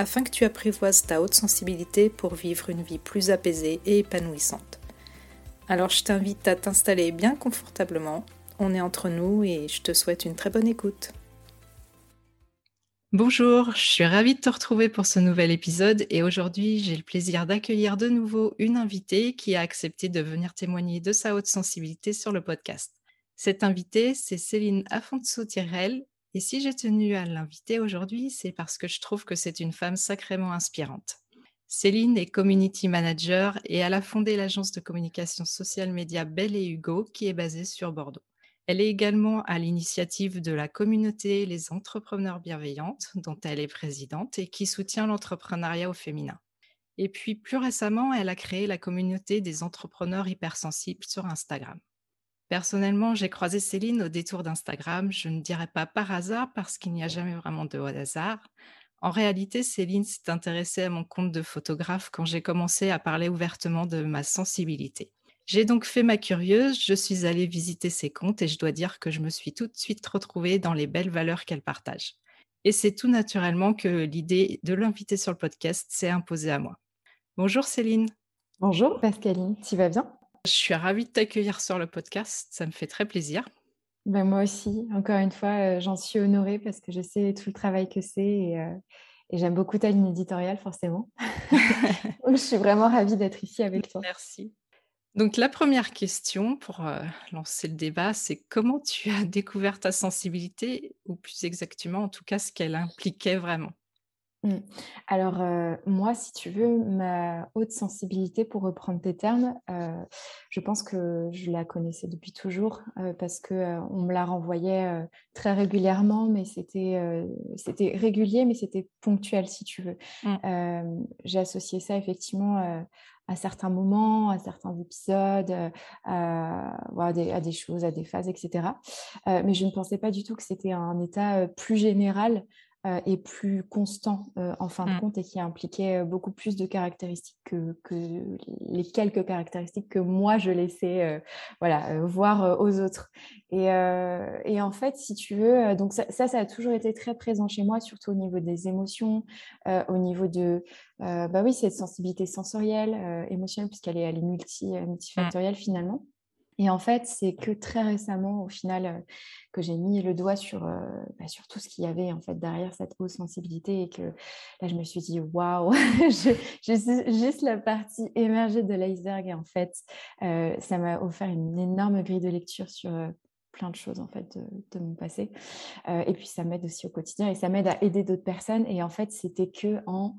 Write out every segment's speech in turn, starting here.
afin que tu apprivoises ta haute sensibilité pour vivre une vie plus apaisée et épanouissante. Alors je t'invite à t'installer bien confortablement, on est entre nous et je te souhaite une très bonne écoute. Bonjour, je suis ravie de te retrouver pour ce nouvel épisode et aujourd'hui j'ai le plaisir d'accueillir de nouveau une invitée qui a accepté de venir témoigner de sa haute sensibilité sur le podcast. Cette invitée, c'est Céline Afonso-Tirel et si j'ai tenu à l'inviter aujourd'hui, c'est parce que je trouve que c'est une femme sacrément inspirante. Céline est community manager et elle a fondé l'agence de communication social média Belle et Hugo qui est basée sur Bordeaux. Elle est également à l'initiative de la communauté Les Entrepreneurs Bienveillantes, dont elle est présidente et qui soutient l'entrepreneuriat au féminin. Et puis plus récemment, elle a créé la communauté des entrepreneurs hypersensibles sur Instagram. Personnellement, j'ai croisé Céline au détour d'Instagram. Je ne dirais pas par hasard parce qu'il n'y a jamais vraiment de hasard. En réalité, Céline s'est intéressée à mon compte de photographe quand j'ai commencé à parler ouvertement de ma sensibilité. J'ai donc fait ma curieuse, je suis allée visiter ses comptes et je dois dire que je me suis tout de suite retrouvée dans les belles valeurs qu'elle partage. Et c'est tout naturellement que l'idée de l'inviter sur le podcast s'est imposée à moi. Bonjour Céline. Bonjour Pascaline, tu vas bien? Je suis ravie de t'accueillir sur le podcast, ça me fait très plaisir. Ben moi aussi, encore une fois, euh, j'en suis honorée parce que je sais tout le travail que c'est et, euh, j'aime beaucoup ta ligne éditoriale, forcément. je suis vraiment ravie d'être ici avec toi. Merci. Donc la première question pour euh, lancer le débat, c'est comment tu as découvert ta sensibilité, ou plus exactement en tout cas ce qu'elle impliquait vraiment? Mmh. Alors, euh, moi, si tu veux, ma haute sensibilité, pour reprendre tes termes, euh, je pense que je la connaissais depuis toujours euh, parce qu'on on me la renvoyait très régulièrement, mais c'était c'était régulier, mais c'était ponctuel, si tu veux. Mmh. J'ai associé ça effectivement à certains moments, à certains épisodes, à, des, à, des, choses, à des phases, etc. mais je ne pensais pas du tout que c'était un état plus général euh, est plus constant euh, en fin de mmh. compte et qui impliquait euh, beaucoup plus de caractéristiques que, les quelques caractéristiques que moi je laissais voilà, voir aux autres. Et, en fait, si tu veux, donc ça, ça, a toujours été très présent chez moi, surtout au niveau des émotions, au niveau de, bah oui, cette sensibilité sensorielle, émotionnelle, puisqu'elle est, elle est multi, mmh. multifactorielle finalement. Et en fait, c'est que très récemment, au final, euh, que j'ai mis le doigt sur, euh, bah, tout ce qu'il y avait en fait derrière cette haute sensibilité et que là, je me suis dit, waouh, juste la partie émergée de l'iceberg. Et en fait, euh, ça m'a offert une énorme grille de lecture sur plein de choses en fait de, mon passé. et puis, ça m'aide aussi au quotidien et ça m'aide à aider d'autres personnes. Et en fait, c'était que en,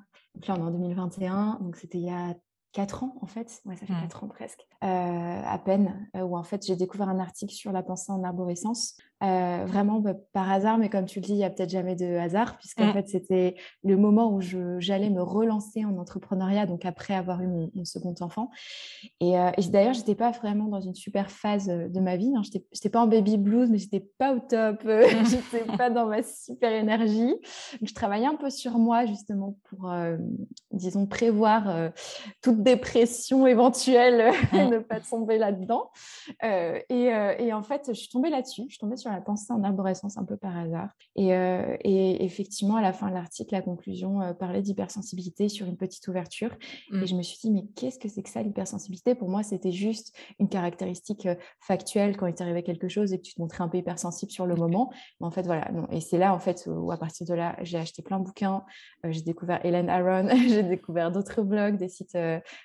en 2021, donc c'était il y a 4 ans en fait, ouais, ça fait 4 mmh. ans presque, euh, à peine, euh, où en fait j'ai découvert un article sur la pensée en arborescence, euh, vraiment bah, par hasard, mais comme tu le dis, il n'y a peut-être jamais de hasard, puisqu'en mmh. fait c'était le moment où j'allais me relancer en entrepreneuriat, donc après avoir eu mon, second enfant. Et, et d'ailleurs, j'étais pas vraiment dans une super phase de ma vie, hein. Je j'étais pas en baby blues, mais j'étais pas au top, j'étais pas dans ma super énergie. Donc, je travaillais un peu sur moi justement pour, disons, prévoir toute dépression éventuelle et ne pas tomber là-dedans. Euh, euh, et, en fait, je suis tombée là-dessus. Je suis tombée sur la pensée en arborescence un peu par hasard. Et, euh, effectivement, à la fin de l'article, la conclusion parlait d'hypersensibilité sur une petite ouverture. Et mm. je me suis dit, mais qu'est-ce que c'est que ça, l'hypersensibilité? Pour moi, c'était juste une caractéristique factuelle quand il t'arrivait quelque chose et que tu te montrais un peu hypersensible sur le moment. Mais en fait, voilà. Non. Et c'est là, en fait, où à partir de là, j'ai acheté plein de bouquins. j'ai découvert Hélène Aron, j'ai découvert d'autres blogs, des sites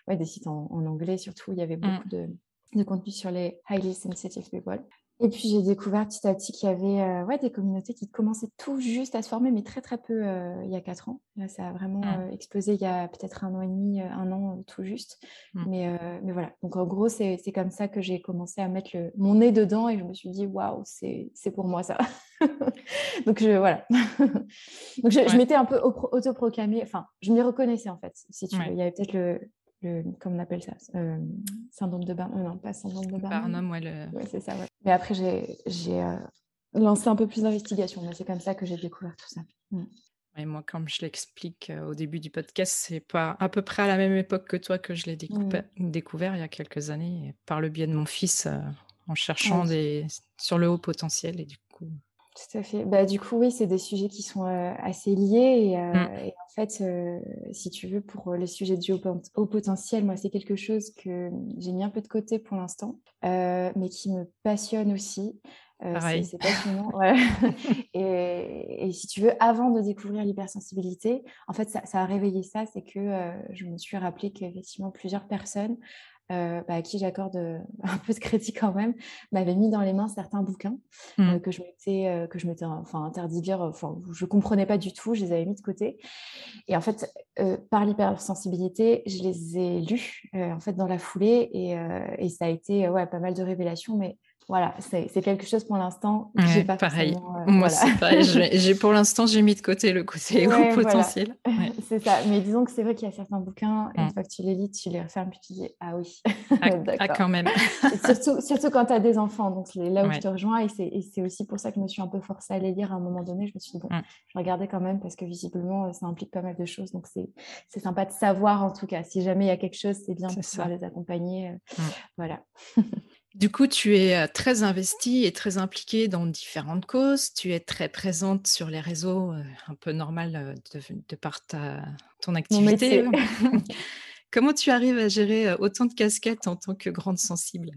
ouais, des sites en, anglais surtout. Il y avait beaucoup mmh. de, contenu sur les highly sensitive people. Et puis j'ai découvert petit à petit qu'il y avait euh, ouais, des communautés qui commençaient tout juste à se former, mais très très peu euh, il y a quatre ans. Là, ça a vraiment mmh. euh, explosé il y a peut-être un an et demi, un an tout juste. Mmh. Mais, mais voilà, donc en gros, c'est comme ça que j'ai commencé à mettre le, mon nez dedans et je me suis dit, waouh, c'est pour moi ça. donc je, voilà. donc je, je m'étais un peu autoproclamée, enfin, je m'y reconnaissais en fait, si tu veux. Il y avait peut-être le, le, comment on appelle ça? Syndrome de Barnum. Non, pas syndrome de Barnum. Barnum, ouais. Le... ouais c'est ça, ouais. Mais après, j'ai lancer un peu plus d'investigation. Mais c'est comme ça que j'ai découvert tout ça. Mm. Et moi, comme je l'explique euh, au début du podcast, c'est pas à peu près à la même époque que toi que je l'ai mm. découvert il y a quelques années, par le biais de mon fils, euh, en cherchant des... sur le haut potentiel. Et du coup. Tout à fait. Bah, du coup, oui, c'est des sujets qui sont euh, assez liés. Et, mm. et en fait, si tu veux, pour le sujet du haut, potentiel, moi, c'est quelque chose que j'ai mis un peu de côté pour l'instant, mais qui me passionne aussi. C'est passionnant. et, et, si tu veux, avant de découvrir l'hypersensibilité, en fait, ça, a réveillé ça, c'est que je me suis rappelé qu'effectivement, plusieurs personnes euh, bah, à qui j'accorde un peu de crédit quand même, m'avaient mis dans les mains certains bouquins mmh. que je m'étais que je m'étais enfin interdit de lire. Enfin, je comprenais pas du tout. Je les avais mis de côté. Et en fait, par l'hypersensibilité, je les ai lus en fait dans la foulée et, et ça a été ouais pas mal de révélations, mais voilà, c'est quelque chose pour l'instant que j'ai pas pareil. Euh, Moi, c'est pareil. j'ai pour l'instant, j'ai mis de côté le côté haut potentiel. c'est ça. Mais disons que c'est vrai qu'il y a certains bouquins, une fois que tu les lis, tu les refermes puis tu dis ah oui. Ah, ah quand même. surtout, surtout quand tu as des enfants. Donc c'est là où je te rejoins et c'est aussi pour ça que je me suis un peu forcée à les lire à un moment donné. Je me suis dit bon, je regardais quand même parce que visiblement ça implique pas mal de choses. Donc c'est sympa de savoir en tout cas. Si jamais il y a quelque chose, c'est bien de pouvoir les accompagner. Mmh. Voilà. Du coup, tu es très investie et très impliquée dans différentes causes. Tu es très présente sur les réseaux, un peu normal de, par ta, ton activité. Comment tu arrives à gérer autant de casquettes en tant que grande sensible?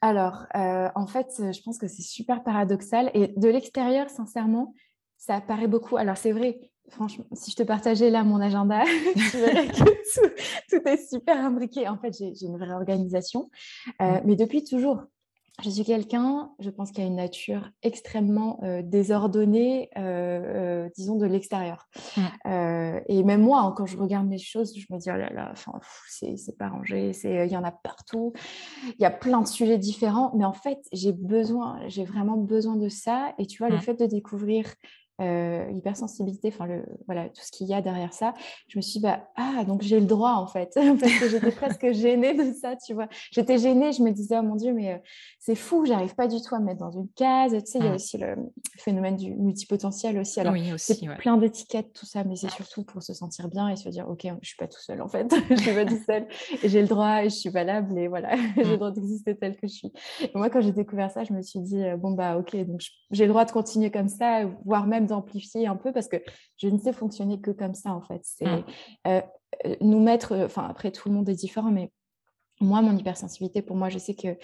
Alors, en fait, je pense que c'est super paradoxal. Et de l'extérieur, sincèrement, ça paraît beaucoup. Alors, c'est vrai, franchement, si je te partageais là mon agenda, tu verrais que tout, est super imbriqué. En fait, j'ai une vraie organisation. Euh, mm. mais depuis toujours, je suis quelqu'un, je pense qu'il y a une nature extrêmement euh, désordonnée, euh, disons, de l'extérieur. Mm. et même moi, hein, quand je regarde mes choses, je me dis, oh là là, c'est pas rangé, il y en a partout, il y a plein de sujets différents. Mais en fait, j'ai besoin, j'ai vraiment besoin de ça. Et tu vois, le mm. fait de découvrir euh, hypersensibilité, enfin le voilà tout ce qu'il y a derrière ça. Je me suis dit, bah ah donc j'ai le droit en fait parce que j'étais presque gênée de ça, tu vois. J'étais gênée, je me disais oh mon dieu mais euh, c'est fou, j'arrive pas du tout à me mettre dans une case. Tu sais il y a mmh. aussi le phénomène du multipotentiel aussi. Alors oui, c'est plein d'étiquettes tout ça, mais c'est surtout pour se sentir bien et se dire ok je suis pas tout seul en fait, je suis pas tout seul et j'ai le droit et je suis valable et voilà j'ai le mmh. droit d'exister tel que je suis. Et moi quand j'ai découvert ça, je me suis dit euh, bon bah ok donc j'ai le droit de continuer comme ça, voire même d'amplifier un peu parce que je ne sais fonctionner que comme ça en fait. C'est mmh. euh, euh, nous mettre, enfin après tout le monde est différent, mais moi, mon hypersensibilité, pour moi, je sais que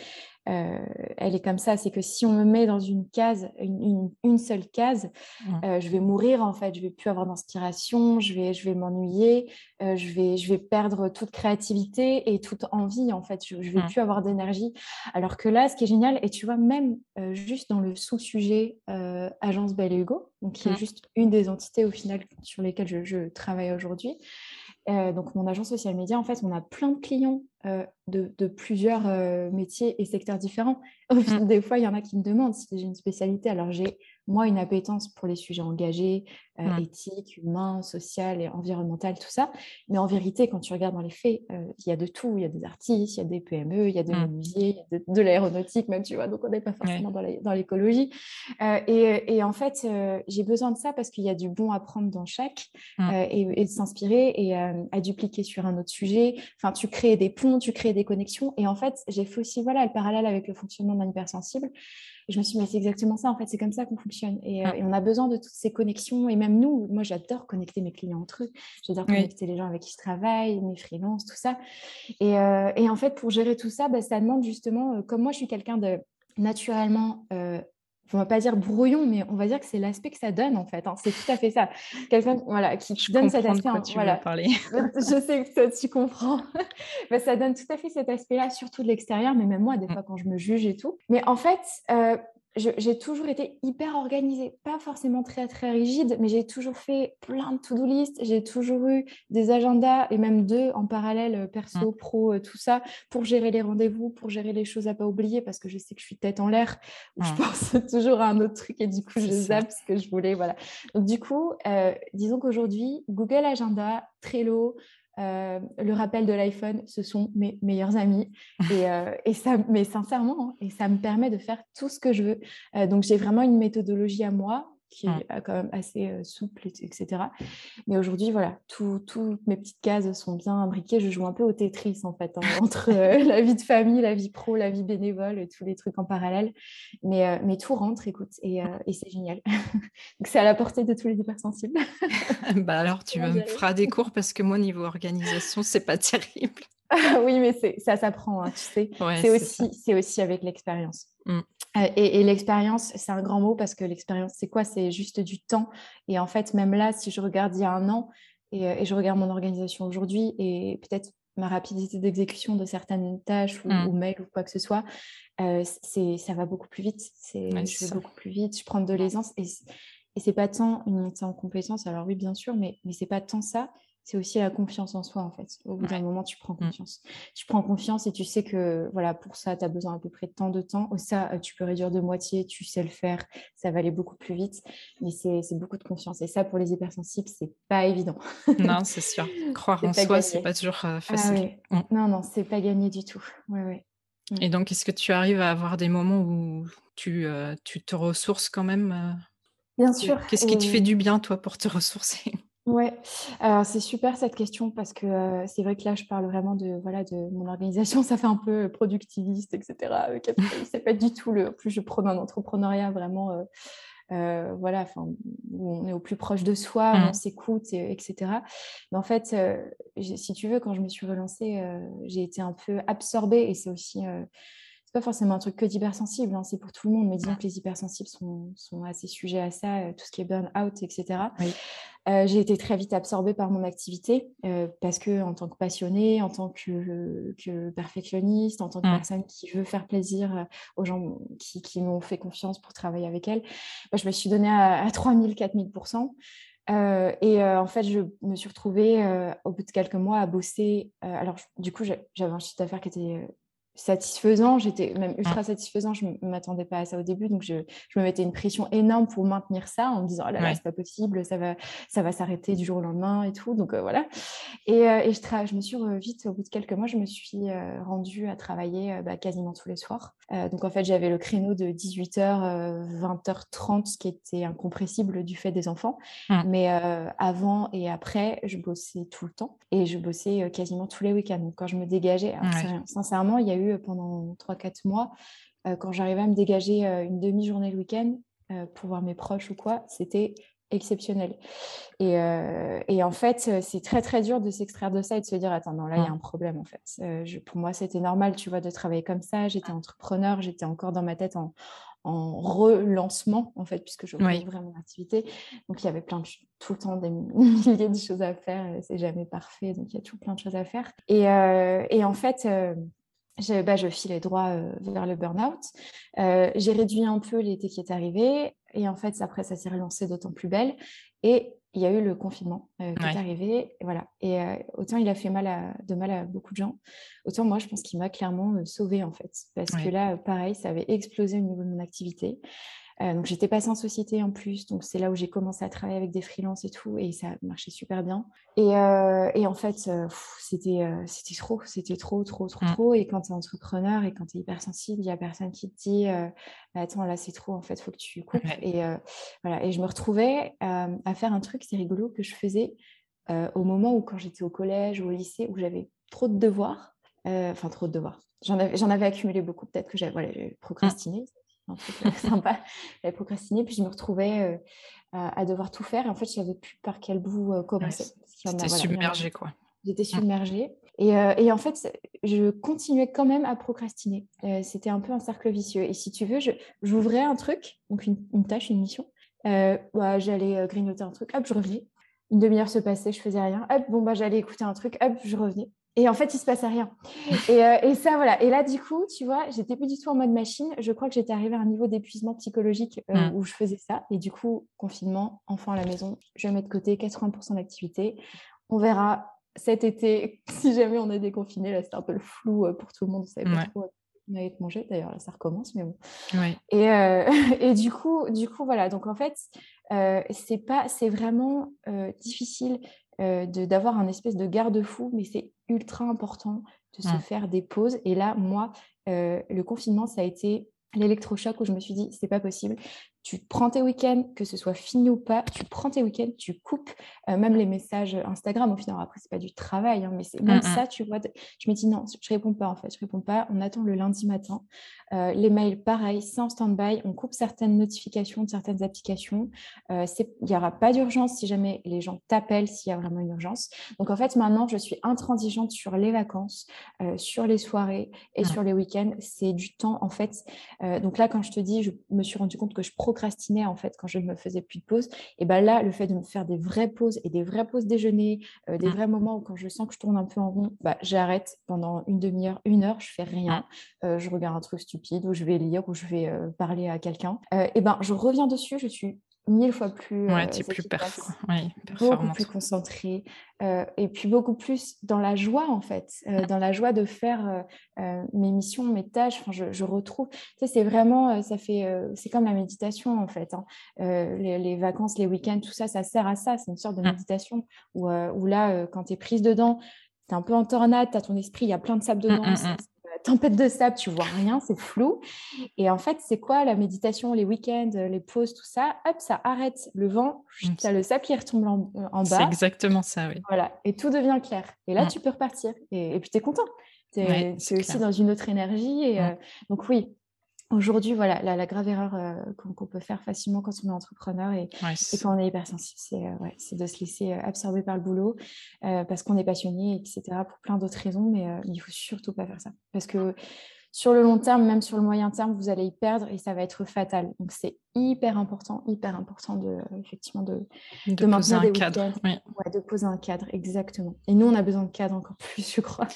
euh, elle est comme ça. C'est que si on me met dans une case, une, seule case, mmh. je vais mourir en fait. Je vais plus avoir d'inspiration. Je vais, je vais m'ennuyer. je vais, je vais perdre toute créativité et toute envie en fait. Je, je vais plus avoir d'énergie. Alors que là, ce qui est génial, et tu vois, même juste dans le sous-sujet Agence Belle et Hugo, donc qui est juste une des entités au final sur lesquelles je, je travaille aujourd'hui. Euh, donc, mon agence social média, en fait, on a plein de clients euh, de, plusieurs euh, métiers et secteurs différents. Mmh. Des fois, il y en a qui me demandent si j'ai une spécialité. Alors, j'ai moi une appétence pour les sujets engagés, mmh. éthiques, humains, sociaux et environnementaux, tout ça. Mais en vérité, quand tu regardes dans les faits, il y a de tout. Il y a des artistes, il y a des PME, il y a des mmh. il y a de, l'aéronautique même, tu vois. Donc, on n'est pas forcément dans l'écologie. Et, en fait, j'ai besoin de ça parce qu'il y a du bon à prendre dans chaque et, et, de s'inspirer et à dupliquer sur un autre sujet. Enfin, tu crées des ponts, tu crées des connexions. Et en fait, j'ai fait aussi voilà, le parallèle avec le fonctionnement d'un hypersensible. Et je me suis dit, mais c'est exactement ça, en fait, c'est comme ça qu'on fonctionne. Et, euh, et, on a besoin de toutes ces connexions. Et même nous, moi, j'adore connecter mes clients entre eux. J'adore connecter les gens avec qui je travaille, mes freelances, tout ça. Et, euh, et en fait, pour gérer tout ça, bah, ça demande justement, euh, comme moi, je suis quelqu'un de naturellement on va pas dire brouillon, mais on va dire que c'est l'aspect que ça donne en fait. Hein. C'est tout à fait ça. Quelqu'un voilà, qui donne cet aspect. Hein, tu voilà. parler. je sais que toi tu comprends. mais ça donne tout à fait cet aspect-là, surtout de l'extérieur, mais même moi, des mmh. fois quand je me juge et tout. Mais en fait, euh, j'ai toujours été hyper organisée, pas forcément très très rigide, mais j'ai toujours fait plein de to-do list, j'ai toujours eu des agendas et même deux en parallèle, euh, perso, mmh. pro, euh, tout ça, pour gérer les rendez-vous, pour gérer les choses à pas oublier, parce que je sais que je suis tête en l'air, je mmh. pense toujours à un autre truc et du coup je zappe ce que je voulais, voilà. Donc du coup, euh, disons qu'aujourd'hui, Google Agenda, Trello, le rappel de l'iPhone, ce sont mes meilleurs amis. Et, et ça, mais sincèrement, hein, et ça me permet de faire tout ce que je veux. donc, j'ai vraiment une méthodologie à moi qui est quand même assez souple, etc. Mais aujourd'hui, voilà, toutes mes petites cases sont bien imbriquées. Je joue un peu au Tetris, en fait, hein, entre la vie de famille, la vie pro, la vie bénévole, et tous les trucs en parallèle. Mais, mais tout rentre, écoute, et, et c'est génial. Donc, c'est à la portée de tous les hypersensibles. bah alors, tu me feras des cours parce que moi, niveau organisation, c'est pas terrible. oui, mais ça s'apprend, hein, tu sais. c'est aussi, aussi avec l'expérience. Mmh. Euh, et, l'expérience, c'est un grand mot parce que l'expérience, c'est quoi? C'est juste du temps. Et en fait, même là, si je regarde il y a un an et, euh, je regarde mon organisation aujourd'hui et peut-être ma rapidité d'exécution de certaines tâches ou, mmh. mails ou quoi que ce soit, euh, ça va beaucoup plus vite. je vais beaucoup plus vite, je prends de l'aisance et, et c'est pas tant une montée en compétence. Alors oui, bien sûr, mais, mais c'est pas tant ça c'est aussi la confiance en soi, en fait. Au bout d'un moment, tu prends mmh. confiance. Tu prends confiance et tu sais que voilà, pour ça, tu as besoin à peu près de tant de temps. Ça, euh, tu peux réduire de moitié, tu sais le faire, ça va aller beaucoup plus vite. Mais c'est beaucoup de confiance. Et ça, pour les hypersensibles, c'est pas évident. non, c'est sûr. Croire en soi, c'est pas toujours euh, ah facile. Mmh. Non, non, c'est pas gagné du tout. Ouais. Mmh. Et donc, est-ce que tu arrives à avoir des moments où tu, euh, tu te ressources quand même Bien sûr. Qu'est-ce qui te fait du bien, toi, pour te ressourcer? Ouais, alors c'est super cette question parce que c'est vrai que là je parle vraiment de voilà de mon organisation, ça fait un peu productiviste, etc. c'est pas du tout le. Plus je prône un entrepreneuriat vraiment, voilà, enfin où on est au plus proche de soi, on mmh. s'écoute, etc. Mais en fait, si tu veux, quand je me suis relancée, j'ai été un peu absorbée et c'est aussi pas forcément un truc que d'hypersensible, hein, c'est pour tout le monde, mais disons que les hypersensibles sont, sont assez sujets à ça, euh, tout ce qui est burn-out, etc. Euh, j'ai été très vite absorbée par mon activité euh, parce que en tant que passionnée, en tant que, que perfectionniste, en tant que mmh. personne qui veut faire plaisir aux gens qui, qui m'ont fait confiance pour travailler avec elle, bah, je me suis donnée à, à 3000, 4000%. Euh, et en fait, je me suis retrouvée au bout de quelques mois à bosser. alors, du coup, j'avais un chiffre d'affaires qui était satisfaisant, j'étais même ultra mmh. satisfaisant, je ne m'attendais pas à ça au début, donc je, je, me mettais une pression énorme pour maintenir ça en me disant, oh là là, c'est pas possible, ça va, ça va s'arrêter du jour au lendemain et tout, donc euh, voilà. Et, euh, et je, je, me suis vite, au bout de quelques mois, je me suis euh, rendue à travailler bah, quasiment tous les soirs. donc en fait, j'avais le créneau de 18h, 20h30, qui était incompressible du fait des enfants, mmh. mais avant et après, je bossais tout le temps et je bossais quasiment tous les week-ends. Donc quand je me dégageais, sincèrement, il y a eu pendant 3-4 mois, euh, quand j'arrivais à me dégager euh, une demi-journée le week-end euh, pour voir mes proches ou quoi, c'était exceptionnel. Et, en fait, c'est très très dur de s'extraire de ça et de se dire attends non là il y a mmh. un problème en fait. Je, pour moi c'était normal tu vois de travailler comme ça. J'étais entrepreneur, j'étais encore dans ma tête en, en relancement en fait puisque je rouvrais mon activité. Donc il y avait plein de tout le temps des milliers de choses à faire. C'est jamais parfait donc il y a tout plein de choses à faire. Et, et en fait je, bah, je filais droit euh, vers le burn-out. Euh, j'ai réduit un peu l'été qui est arrivé. Et en fait, après, ça s'est relancé d'autant plus belle. Et il y a eu le confinement euh, qui est arrivé. Et voilà. Et autant il a fait mal à, de mal à beaucoup de gens, autant moi, je pense qu'il m'a clairement sauvé en fait. Parce que là, pareil, ça avait explosé au niveau de mon activité. Euh, donc j'étais passée en société en plus, donc c'est là où j'ai commencé à travailler avec des freelances et tout, et ça marchait super bien. Et, euh, et en fait, euh, c'était c'était trop, c'était trop, trop, trop, mmh. trop. Et quand tu es entrepreneur et quand tu es hypersensible, il n'y a personne qui te dit bah, Attends, là c'est trop, en fait, il faut que tu coupes. Et, voilà. et je me retrouvais à faire un truc, c'est rigolo, que je faisais au moment où, quand j'étais au collège ou au lycée, où j'avais trop de devoirs, enfin trop de devoirs. J'en avais, avais, accumulé beaucoup, peut-être que j'avais voilà, mmh. procrastiné un truc sympa. J'avais procrastiné, puis je me retrouvais euh, à, devoir tout faire. Et en fait, je savais plus par quel bout euh, commencer. J'étais submergée, quoi. J'étais mmh. submergée. Et, euh, et, en fait, je continuais quand même à procrastiner. C'était un peu un cercle vicieux. Et si tu veux, j'ouvrais un truc, donc une, une, tâche, une mission. Bah, j'allais grignoter un truc, hop, je revenais. Une demi-heure se passait, je faisais rien. Hop, bon, bah, j'allais écouter un truc, hop, je revenais. Et en fait, il se passait rien. Euh, et, ça, voilà. Et là, du coup, tu vois, j'étais plus du tout en mode machine. Je crois que j'étais arrivée à un niveau d'épuisement psychologique euh, mm. où je faisais ça. Et du coup, confinement, enfant à la maison, je vais mettre de côté 80% d'activité. On verra cet été si jamais on est déconfiné. Là, c'était un peu le flou euh, pour tout le monde. On savait pas trop on allait manger. D'ailleurs, là, ça recommence, mais bon. Et, et, du coup, du coup, voilà. Donc, en fait, c'est pas, c'est vraiment difficile d'avoir un espèce de garde-fou, mais c'est ultra important de se mmh. faire des pauses. Et là, moi, le confinement, ça a été l'électrochoc où je me suis dit, c'est pas possible tu prends tes week-ends, que ce soit fini ou pas, tu prends tes week-ends, tu coupes euh, même les messages Instagram. Au final, après, c'est pas du travail, hein, mais c'est même ça, tu vois. Je me dis non, je réponds pas en fait, je réponds pas. On attend le lundi matin. Euh, les mails, pareil, c'est en stand-by. On coupe certaines notifications de certaines applications. Euh, il n'y aura pas d'urgence si jamais les gens t'appellent s'il y a vraiment une urgence. Donc en fait, maintenant, je suis intransigeante sur les vacances, sur les soirées et sur les week-ends. C'est du temps en fait. donc là, quand je te dis, je me suis rendu compte que je procrastinais en fait quand je ne me faisais plus de pause, et ben là, le fait de me faire des vraies pauses et des vraies pauses déjeuner, euh, des mmh. vrais moments où quand je sens que je tourne un peu en rond, bah, j'arrête pendant une demi-heure, une heure, je fais rien, euh, je regarde un truc stupide ou je vais lire ou je vais euh, parler à quelqu'un. et ben je reviens dessus, je suis mille fois plus, ouais, euh, plus beaucoup plus concentré euh, et puis beaucoup plus dans la joie en fait, euh, mmh. dans la joie de faire mes missions, mes tâches. Enfin, je, retrouve, tu sais, c'est vraiment, ça fait, c'est comme la méditation en fait. Hein. Les, vacances, les week-ends, tout ça, ça sert à ça. C'est une sorte de mmh. méditation où, où là, quand tu es prise dedans, tu es un peu en tornade, tu as ton esprit, il y a plein de sable mmh, dedans tempête de sable, tu vois rien, c'est flou. Et en fait, c'est quoi la méditation, les week-ends, les pauses, tout ça? Hop, ça arrête le vent, tu as le sable qui retombe en, bas. C'est exactement ça, oui. Voilà, et tout devient clair. Et là, mm. tu peux repartir. Et, puis, tu es content. C'est aussi dans une autre énergie. Et, mm. euh, donc, oui, Aujourd'hui, voilà, la, grave erreur euh, qu'on peut faire facilement quand on est entrepreneur et, quand on est hypersensible, c'est euh, ouais, de se laisser euh, absorber par le boulot parce qu'on est passionné, etc., pour plein d'autres raisons, mais il ne faut surtout pas faire ça. Parce que sur le long terme, même sur le moyen terme, vous allez y perdre et ça va être fatal. Donc c'est hyper important, hyper important de effectivement de, de, poser un cadre. Ouais, de poser un cadre, exactement. Et nous, on a besoin de cadre encore plus, je crois.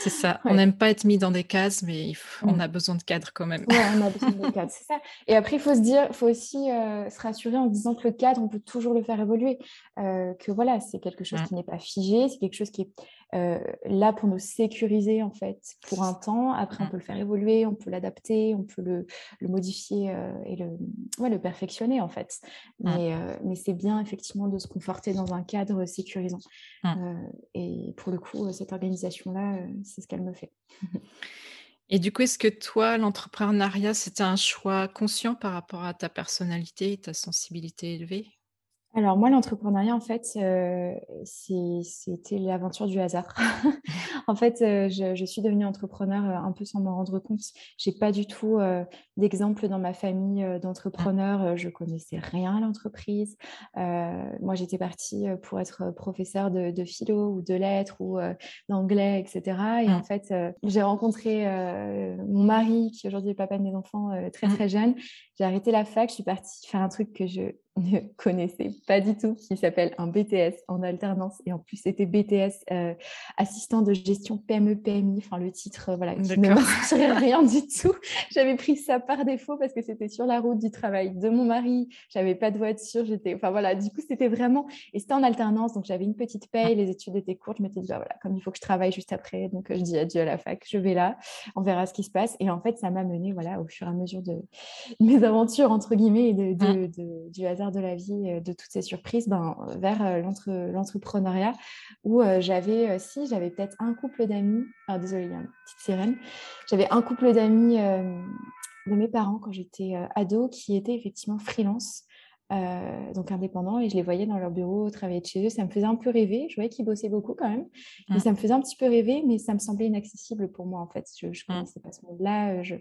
C'est ça. On n'aime pas être mis dans des cases, mais on mm. a besoin de cadre quand même. Oui, on a besoin de cadre, c'est ça. Et après, il faut se dire, faut aussi euh, se rassurer en disant que le cadre, on peut toujours le faire évoluer. Euh, que voilà, c'est quelque chose mm. qui n'est pas figé, c'est quelque chose qui est euh, là pour nous sécuriser en fait pour un temps. Après, on mmh. peut le faire évoluer, on peut l'adapter, on peut le, modifier euh, et le, le perfectionner en fait. Mmh. Euh, mais, c'est bien effectivement de se conforter dans un cadre sécurisant. Mmh. et pour le coup, cette organisation-là, c'est ce qu'elle me fait. Et du coup, est-ce que toi, l'entrepreneuriat, c'était un choix conscient par rapport à ta personnalité et ta sensibilité élevée? Alors moi, l'entrepreneuriat, en fait, euh, c'était l'aventure du hasard. en fait, euh, je, suis devenue entrepreneur euh, un peu sans m'en rendre compte. J'ai pas du tout d'exemple dans ma famille d'entrepreneurs. Je connaissais rien à l'entreprise. moi, j'étais partie pour être professeur de, philo ou de lettres ou d'anglais, etc. Et en fait, j'ai rencontré mon mari, qui aujourd'hui est papa de mes enfants, très très jeune. J'ai arrêté la fac, je suis partie faire un truc que je ne connaissais pas du tout, qui s'appelle un BTS en alternance. Et en plus, c'était BTS euh, assistant de gestion PME-PMI, enfin le titre, euh, voilà, qui ne m'inspirait rien du tout. J'avais pris ça par défaut parce que c'était sur la route du travail de mon mari. J'avais pas de voiture, j'étais, enfin voilà, du coup, c'était vraiment, et c'était en alternance, donc j'avais une petite paye, les études étaient courtes. Je m'étais dit, bah, voilà, comme il faut que je travaille juste après, donc je dis adieu à la fac, je vais là, on verra ce qui se passe. Et en fait, ça m'a mené, voilà, au fur et à mesure de mes aventures, entre guillemets, et de, mmh. du hasard de la vie, euh, de toutes ces surprises, ben, vers euh, l'entrepreneuriat où euh, j'avais, si, j'avais peut-être un couple d'amis, ah, désolée, il y a une petite sirène, j'avais un couple d'amis de mes parents quand j'étais ado qui étaient effectivement freelance. Donc indépendants, et je les voyais dans leur bureau travailler de chez eux. Ça me faisait un peu rêver. Je voyais qu'ils bossaient beaucoup quand même, mmh. ça me faisait un petit peu rêver, mais ça me semblait inaccessible pour moi en fait. Je ne mmh. connaissais pas ce monde-là. Je...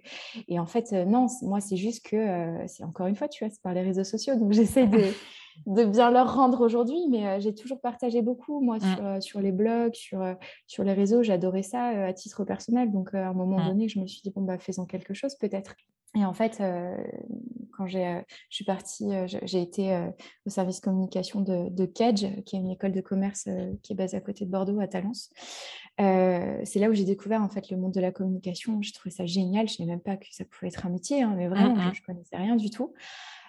Et en fait, non, moi c'est juste que, c'est encore une fois, tu vois, c'est par les réseaux sociaux, donc j'essaie de, de bien leur rendre aujourd'hui, mais j'ai toujours partagé beaucoup, moi, mmh. sur, les blogs, sur, sur les réseaux. J'adorais ça à titre personnel. Donc, à un moment donné, je me suis dit, bon, bah, faisons quelque chose peut-être. Et en fait, quand j'ai, je suis partie, j'ai été au service communication de, de Kedge, qui est une école de commerce qui est basée à côté de Bordeaux, à Talence. c'est là où j'ai découvert en fait le monde de la communication. J'ai trouvé ça génial. Je ne savais même pas que ça pouvait être un métier, hein, mais vraiment, mmh, je ne connaissais rien du tout.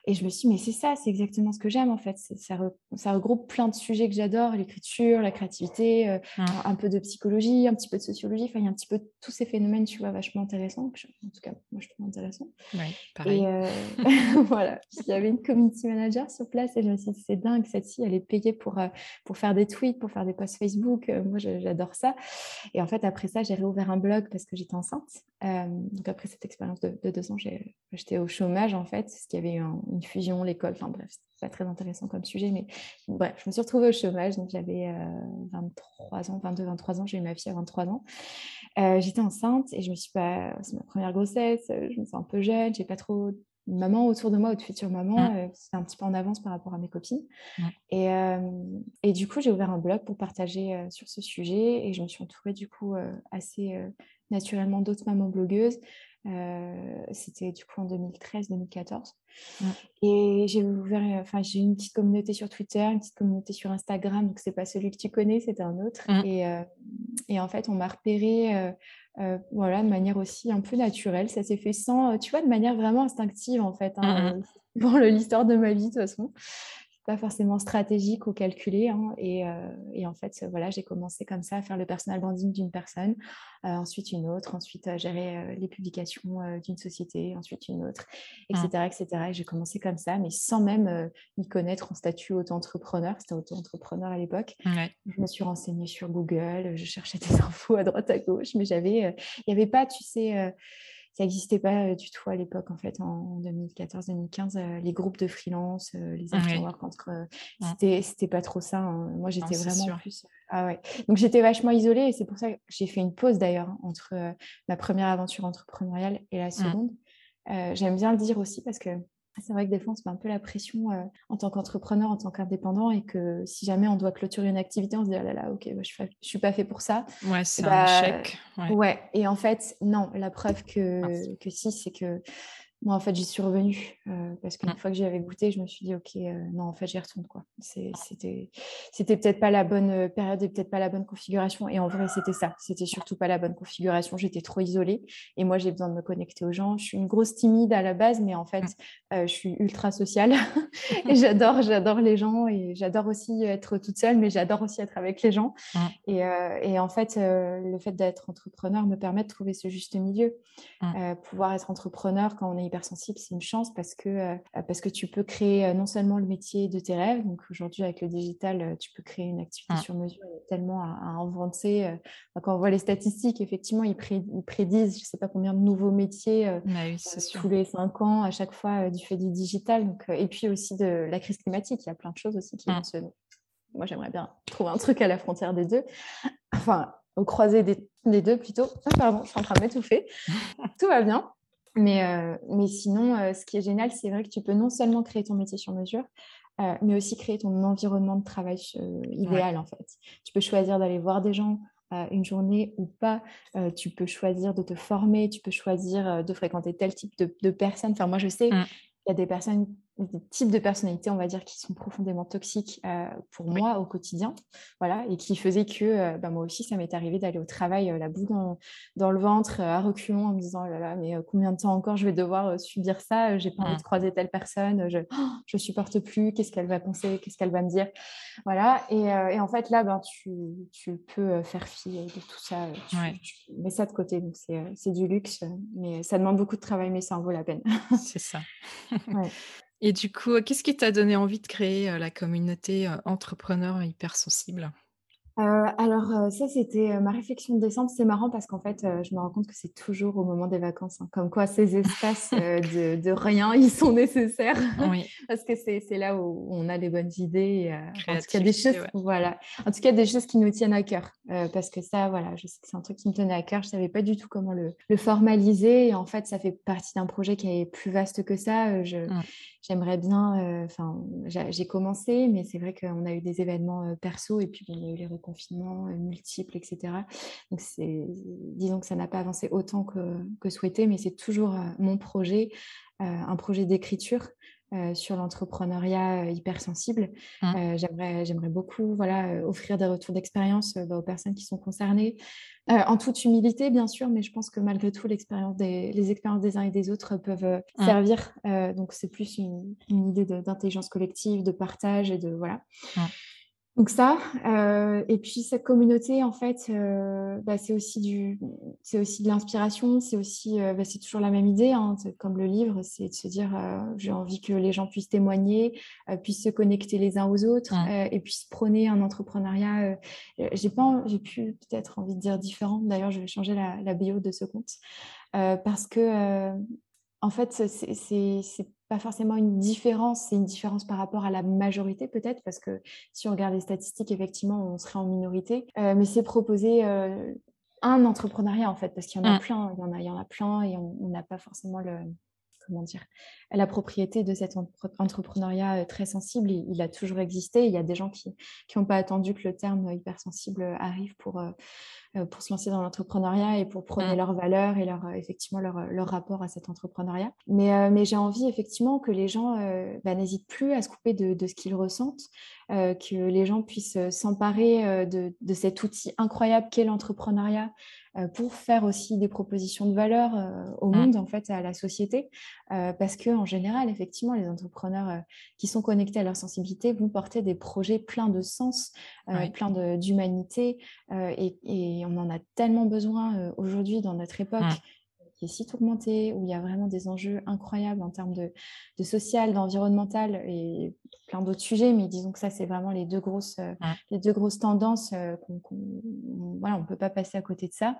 Et je me suis dit, mais c'est ça, c'est exactement ce que j'aime en fait. Ça, ça, regroupe plein de sujets que j'adore, l'écriture, la créativité, euh, mmh. un peu de psychologie, un petit peu de sociologie. Enfin, il y a un petit peu tous ces phénomènes, tu vois, vachement intéressants. En tout cas, moi, je trouve intéressant. pareil. Et euh, voilà, il y avait une community manager sur place et je me suis dit, c'est dingue, cette fille, elle est payée pour, euh, pour faire des tweets, pour faire des posts Facebook. moi, j'adore ça. Et en fait, après ça, j'ai réouvert un blog parce que j'étais enceinte. donc après cette expérience de, deux ans, j'étais au chômage en fait, parce qu'il y avait eu une fusion, l'école, enfin bref, c'est pas très intéressant comme sujet, mais bref, je me suis retrouvée au chômage, donc j'avais 23 ans, 22, 23 ans, j'ai eu ma fille à 23 ans. j'étais enceinte et je me suis pas, c'est ma première grossesse, je me sens un peu jeune, j'ai pas trop de maman autour de moi ou de future maman, mmh. c'était un petit peu en avance par rapport à mes copines. Mmh. Et, et, du coup, j'ai ouvert un blog pour partager sur ce sujet et je me suis entourée du coup assez naturellement d'autres mamans blogueuses. C'était du coup en 2013-2014. Et j'ai ouvert, enfin j'ai une petite communauté sur Twitter, une petite communauté sur Instagram, donc c'est pas celui que tu connais, c'était un autre. Et, et, en fait, on m'a repéré, voilà, de manière aussi un peu naturelle. Ça s'est fait sans, tu vois, de manière vraiment instinctive en fait. Hein, mmh Pour l'histoire de ma vie de toute façon pas forcément stratégique ou calculé. Hein, et, euh, et, en fait, voilà, j'ai commencé comme ça à faire le personal branding d'une personne, euh, ensuite une autre, ensuite gérer euh, les publications d'une société, ensuite une autre, etc. Mmh. etc. Et j'ai commencé comme ça, mais sans même m'y connaître en statut auto-entrepreneur. C'était auto-entrepreneur à l'époque. Je me suis renseignée sur Google, je cherchais des infos à droite à gauche, mais j'avais, il n'y avait pas, tu sais, ça n'existait pas du tout à l'époque, en fait, en 2014-2015, les groupes de freelance, les afterwork entre. C'était, c'était pas trop ça. Hein. Moi, j'étais vraiment plus. Ah ouais. Donc, j'étais vachement isolée et c'est pour ça que j'ai fait une pause d'ailleurs entre ma première aventure entrepreneuriale et la mmh. seconde. j'aime bien le dire aussi parce que c'est vrai que des fois, on se met un peu la pression euh, en tant qu'entrepreneur, en tant qu'indépendant, et que si jamais on doit clôturer une activité, on se dit ah là là, ok, bah, je ne suis pas fait pour ça. Ouais, c'est un échec. Ouais. ouais. et en fait, non, la preuve que, que si, c'est que moi, en fait, j'y suis revenue euh, parce qu'une mmh. fois que j'y avais goûté, je me suis dit, OK, euh, non, en fait, j'y retourne. Quoi. C'était, c'était peut-être pas la bonne euh, période et peut-être pas la bonne configuration. Et en vrai, c'était ça. C'était surtout pas la bonne configuration. J'étais trop isolée. Et moi, j'ai besoin de me connecter aux gens. Je suis une grosse timide à la base, mais en fait, mmh. je suis ultra sociale. et j'adore, j'adore les gens. Et j'adore aussi être toute seule, mais j'adore aussi être avec les gens. Mmh. Et, et, en fait, le fait d'être entrepreneur me permet de trouver ce juste milieu. pouvoir être entrepreneur quand on est sensible, c'est une chance parce que, euh, parce que tu peux créer euh, non seulement le métier de tes rêves, donc aujourd'hui avec le digital, euh, tu peux créer une activité sur mesure, il y a tellement à, inventer. Quand on voit les statistiques, effectivement, ils, prédisent, je ne sais pas combien de nouveaux métiers bah tous les cinq ans, à chaque fois, du fait du digital. Donc, et puis aussi de la crise climatique, il y a plein de choses aussi qui vont se... Moi, j'aimerais bien trouver un truc à la frontière des deux. Enfin, au croisé des, des deux plutôt. Ah, pardon, je suis en train de m'étouffer. Tout va bien. Mais, euh, mais sinon, euh, ce qui est génial, c'est vrai que tu peux non seulement créer ton métier sur mesure, euh, mais aussi créer ton environnement de travail idéal, en fait. Tu peux choisir d'aller voir des gens une journée ou pas. tu peux choisir de te former, tu peux choisir de fréquenter tel type de, de personnes. Enfin, moi, je sais, mmh. il y a des personnes des types de personnalités, on va dire, qui sont profondément toxiques euh, pour moi au quotidien, voilà, et qui faisaient que euh, bah, moi aussi, ça m'est arrivé d'aller au travail euh, la boue dans, le ventre, à reculons, en me disant, oh là là, mais combien de temps encore je vais devoir subir ça? J'ai pas envie de mmh. croiser telle personne, je, je supporte plus, qu'est-ce qu'elle va penser, qu'est-ce qu'elle va me dire, voilà. Et, en fait, là, ben, tu, tu peux faire fi de tout ça, tu, mets ça de côté, donc c'est du luxe, mais ça demande beaucoup de travail, mais ça en vaut la peine. c'est ça. ouais. Et du coup, qu'est-ce qui t'a donné envie de créer la communauté entrepreneur hypersensible? Euh, alors euh, ça, c'était euh, ma réflexion de décembre. C'est marrant parce qu'en fait, je me rends compte que c'est toujours au moment des vacances. Hein. Comme quoi, ces espaces de, rien, ils sont nécessaires. Oui. parce que c'est là où on a les bonnes idées. en tout cas, des choses, voilà. En tout cas, des choses qui nous tiennent à cœur. parce que ça, voilà, je sais que c'est un truc qui me tenait à cœur. Je savais pas du tout comment le, formaliser. Et en fait, ça fait partie d'un projet qui est plus vaste que ça. Je, mmh j'aimerais bien, euh, enfin, j'ai commencé, mais c'est vrai qu'on a eu des événements euh, perso et puis il y a eu les reconfinements euh, multiples, etc. Donc, disons que ça n'a pas avancé autant que, que souhaité, mais c'est toujours mon projet, un projet d'écriture sur l'entrepreneuriat hypersensible. Mmh. j'aimerais, j'aimerais beaucoup voilà, offrir des retours d'expérience bah, aux personnes qui sont concernées, en toute humilité, bien sûr, mais je pense que malgré tout, l'expérience des, les expériences des uns et des autres peuvent mmh. servir. donc, c'est plus une, une idée d'intelligence collective, de partage et de voilà. Mmh. Donc ça, euh, et puis cette communauté, en fait, euh, bah, c'est aussi du, c'est aussi de l'inspiration, c'est aussi, euh, bah, c'est toujours la même idée, hein, comme le livre, c'est de se dire, j'ai envie que les gens puissent témoigner, puissent se connecter les uns aux autres, et puissent prôner un entrepreneuriat. j'ai pas, j'ai pu peut-être envie de dire différent. D'ailleurs, je vais changer la, la bio de ce compte parce que en fait, c'est pas forcément une différence, c'est une différence par rapport à la majorité peut-être, parce que si on regarde les statistiques, effectivement, on serait en minorité. Euh, mais c'est proposer euh, un entrepreneuriat en fait, parce qu'il y en a mmh. plein, il y en a, il y en a plein, et on n'a pas forcément le comment dire, la propriété de cet entrepreneuriat euh, très sensible. Il, a toujours existé. Il y a des gens qui n'ont pas attendu que le terme hypersensible arrive pour, euh, pour se lancer dans l'entrepreneuriat et pour prôner mmh. leurs valeurs et leur, euh, effectivement leur, euh, leur, rapport à cet entrepreneuriat. Mais, mais j'ai envie effectivement que les gens bah, n'hésitent plus à se couper de, de ce qu'ils ressentent, que les gens puissent s'emparer de, de, cet outil incroyable qu'est l'entrepreneuriat pour faire aussi des propositions de valeur au mmh. monde, en fait, à la société. Parce que en général, effectivement, les entrepreneurs qui sont connectés à leur sensibilité vont porter des projets pleins de sens, pleins d'humanité et, et on en a tellement besoin euh, aujourd'hui dans notre époque. Mmh. qui est si tourmentée, où il y a vraiment des enjeux incroyables en termes de, social, d'environnemental et plein d'autres sujets, mais disons que ça, c'est vraiment les deux grosses, euh, mmh. les deux grosses tendances euh, qu'on voilà, on ne peut pas passer à côté de ça.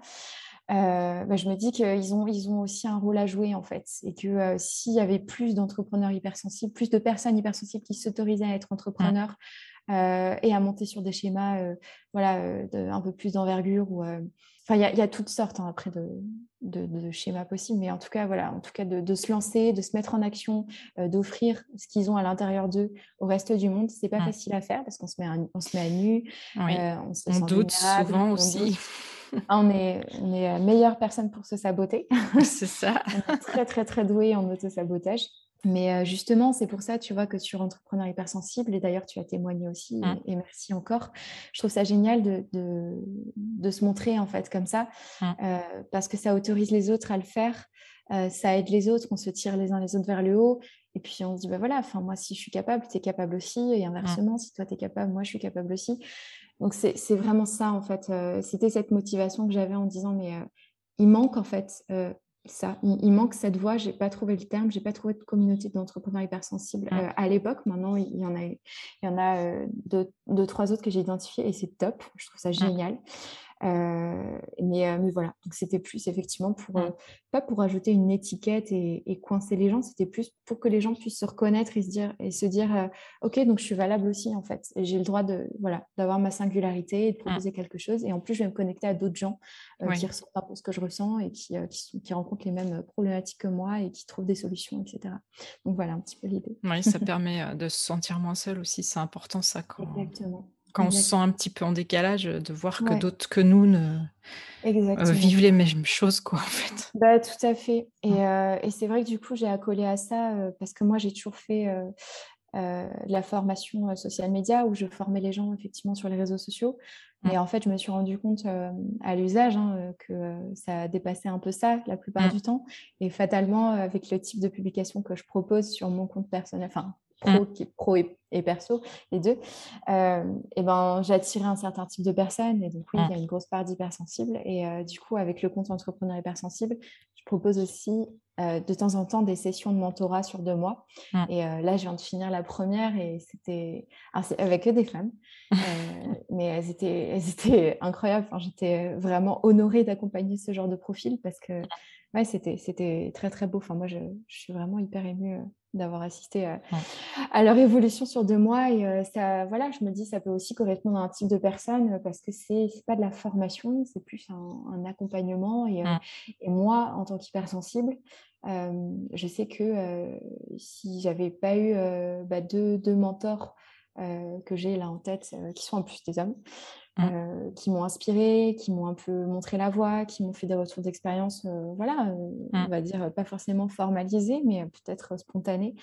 Bah, je me dis qu'ils ont, ils ont aussi un rôle à jouer en fait, et que s'il y avait plus d'entrepreneurs hypersensibles, plus de personnes hypersensibles qui s'autorisaient à être entrepreneurs, euh, et à monter sur des schémas euh, voilà, euh, un peu plus d'envergure. Ou, Enfin, il y, a toutes sortes hein, après de, de, schémas possibles, mais en tout cas, voilà, en tout cas de, se lancer, de se mettre en action, d'offrir ce qu'ils ont à l'intérieur d'eux au reste du monde, c'est pas facile à faire parce qu'on se met à, on se met à nu, on, se doute souvent aussi. On est, on est la meilleure personne pour se saboter. C'est ça. on est très, très, très doué en auto-sabotage. Mais justement, c'est pour ça, tu vois, que sur Entrepreneur Hypersensible, et d'ailleurs, tu as témoigné aussi, mmh. et, merci encore, je trouve ça génial de, de, se montrer, en fait, comme ça, mmh. parce que ça autorise les autres à le faire, ça aide les autres, on se tire les uns les autres vers le haut, et puis on se dit, bah voilà, enfin, moi, si je suis capable, tu es capable aussi, et mmh. inversement, si toi, tu es capable, moi, je suis capable aussi. Donc, c'est vraiment ça, en fait. C'était cette motivation que j'avais en disant, mais il manque, en fait, ça, il, manque cette voie. J'ai pas trouvé le terme, j'ai pas trouvé de communauté d'entrepreneurs hypersensibles euh, à l'époque. Maintenant, il y en a, il y en a euh, deux, trois autres que j'ai identifiés et c'est top. Je trouve ça génial. Euh, mais, euh, mais, voilà, donc c'était plus effectivement pour, euh, pas pour ajouter une étiquette et, coincer les gens, c'était plus pour que les gens puissent se reconnaître et se dire, et se dire ok, donc je suis valable aussi en fait, j'ai le droit de voilà d'avoir ma singularité et de mmh. proposer quelque chose, et en plus je vais me connecter à d'autres gens qui ressentent un peu ce que je ressens et qui, qui, qui, rencontrent les mêmes problématiques que moi et qui trouvent des solutions, etc. Donc voilà un petit peu l'idée. Oui, ça permet de se sentir moins seul aussi, c'est important ça quand. Exactement quand on se sent un petit peu en décalage, de voir que d'autres que nous ne euh, vivent les mêmes choses, quoi, en fait. Bah, tout à fait. Et, euh, et c'est vrai que du coup, j'ai accolé à ça euh, parce que moi, j'ai toujours fait la formation social média où je formais les gens effectivement sur les réseaux sociaux. Et en fait, je me suis rendu compte à l'usage hein, que ça dépassait un peu ça la plupart du temps. Et fatalement, avec le type de publication que je propose sur mon compte personnel, enfin pro, mmh. qui est pro et, perso, les deux, euh, et ben, j'attirais un certain type de personnes. Et donc, oui, il y a mmh. une grosse part d'hypersensibles. Et euh, du coup, avec le compte entrepreneur hypersensible, je propose aussi euh, de temps en temps des sessions de mentorat sur deux mois. Mmh. Et là, je viens de finir la première et c'était avec eux des femmes. mais elles étaient, elles étaient incroyables. Enfin, J'étais vraiment honorée d'accompagner ce genre de profil parce que ouais, c'était très, très beau. Enfin, moi, je, je suis vraiment hyper émue d'avoir assisté à, leur évolution sur deux mois. Et ça, voilà, je me dis, ça peut aussi correspondre à un type de personne parce que c'est n'est pas de la formation, c'est plus un, accompagnement. Et, et, moi, en tant qu'hypersensible, je sais que si j'avais pas eu bah, deux, deux, mentors que j'ai là en tête, qui sont en plus des hommes, mmh. qui m'ont inspiré, qui m'ont un peu montré la voie, qui m'ont fait des retours d'expérience, voilà, mmh. on va dire pas forcément formalisés, mais peut-être spontanés.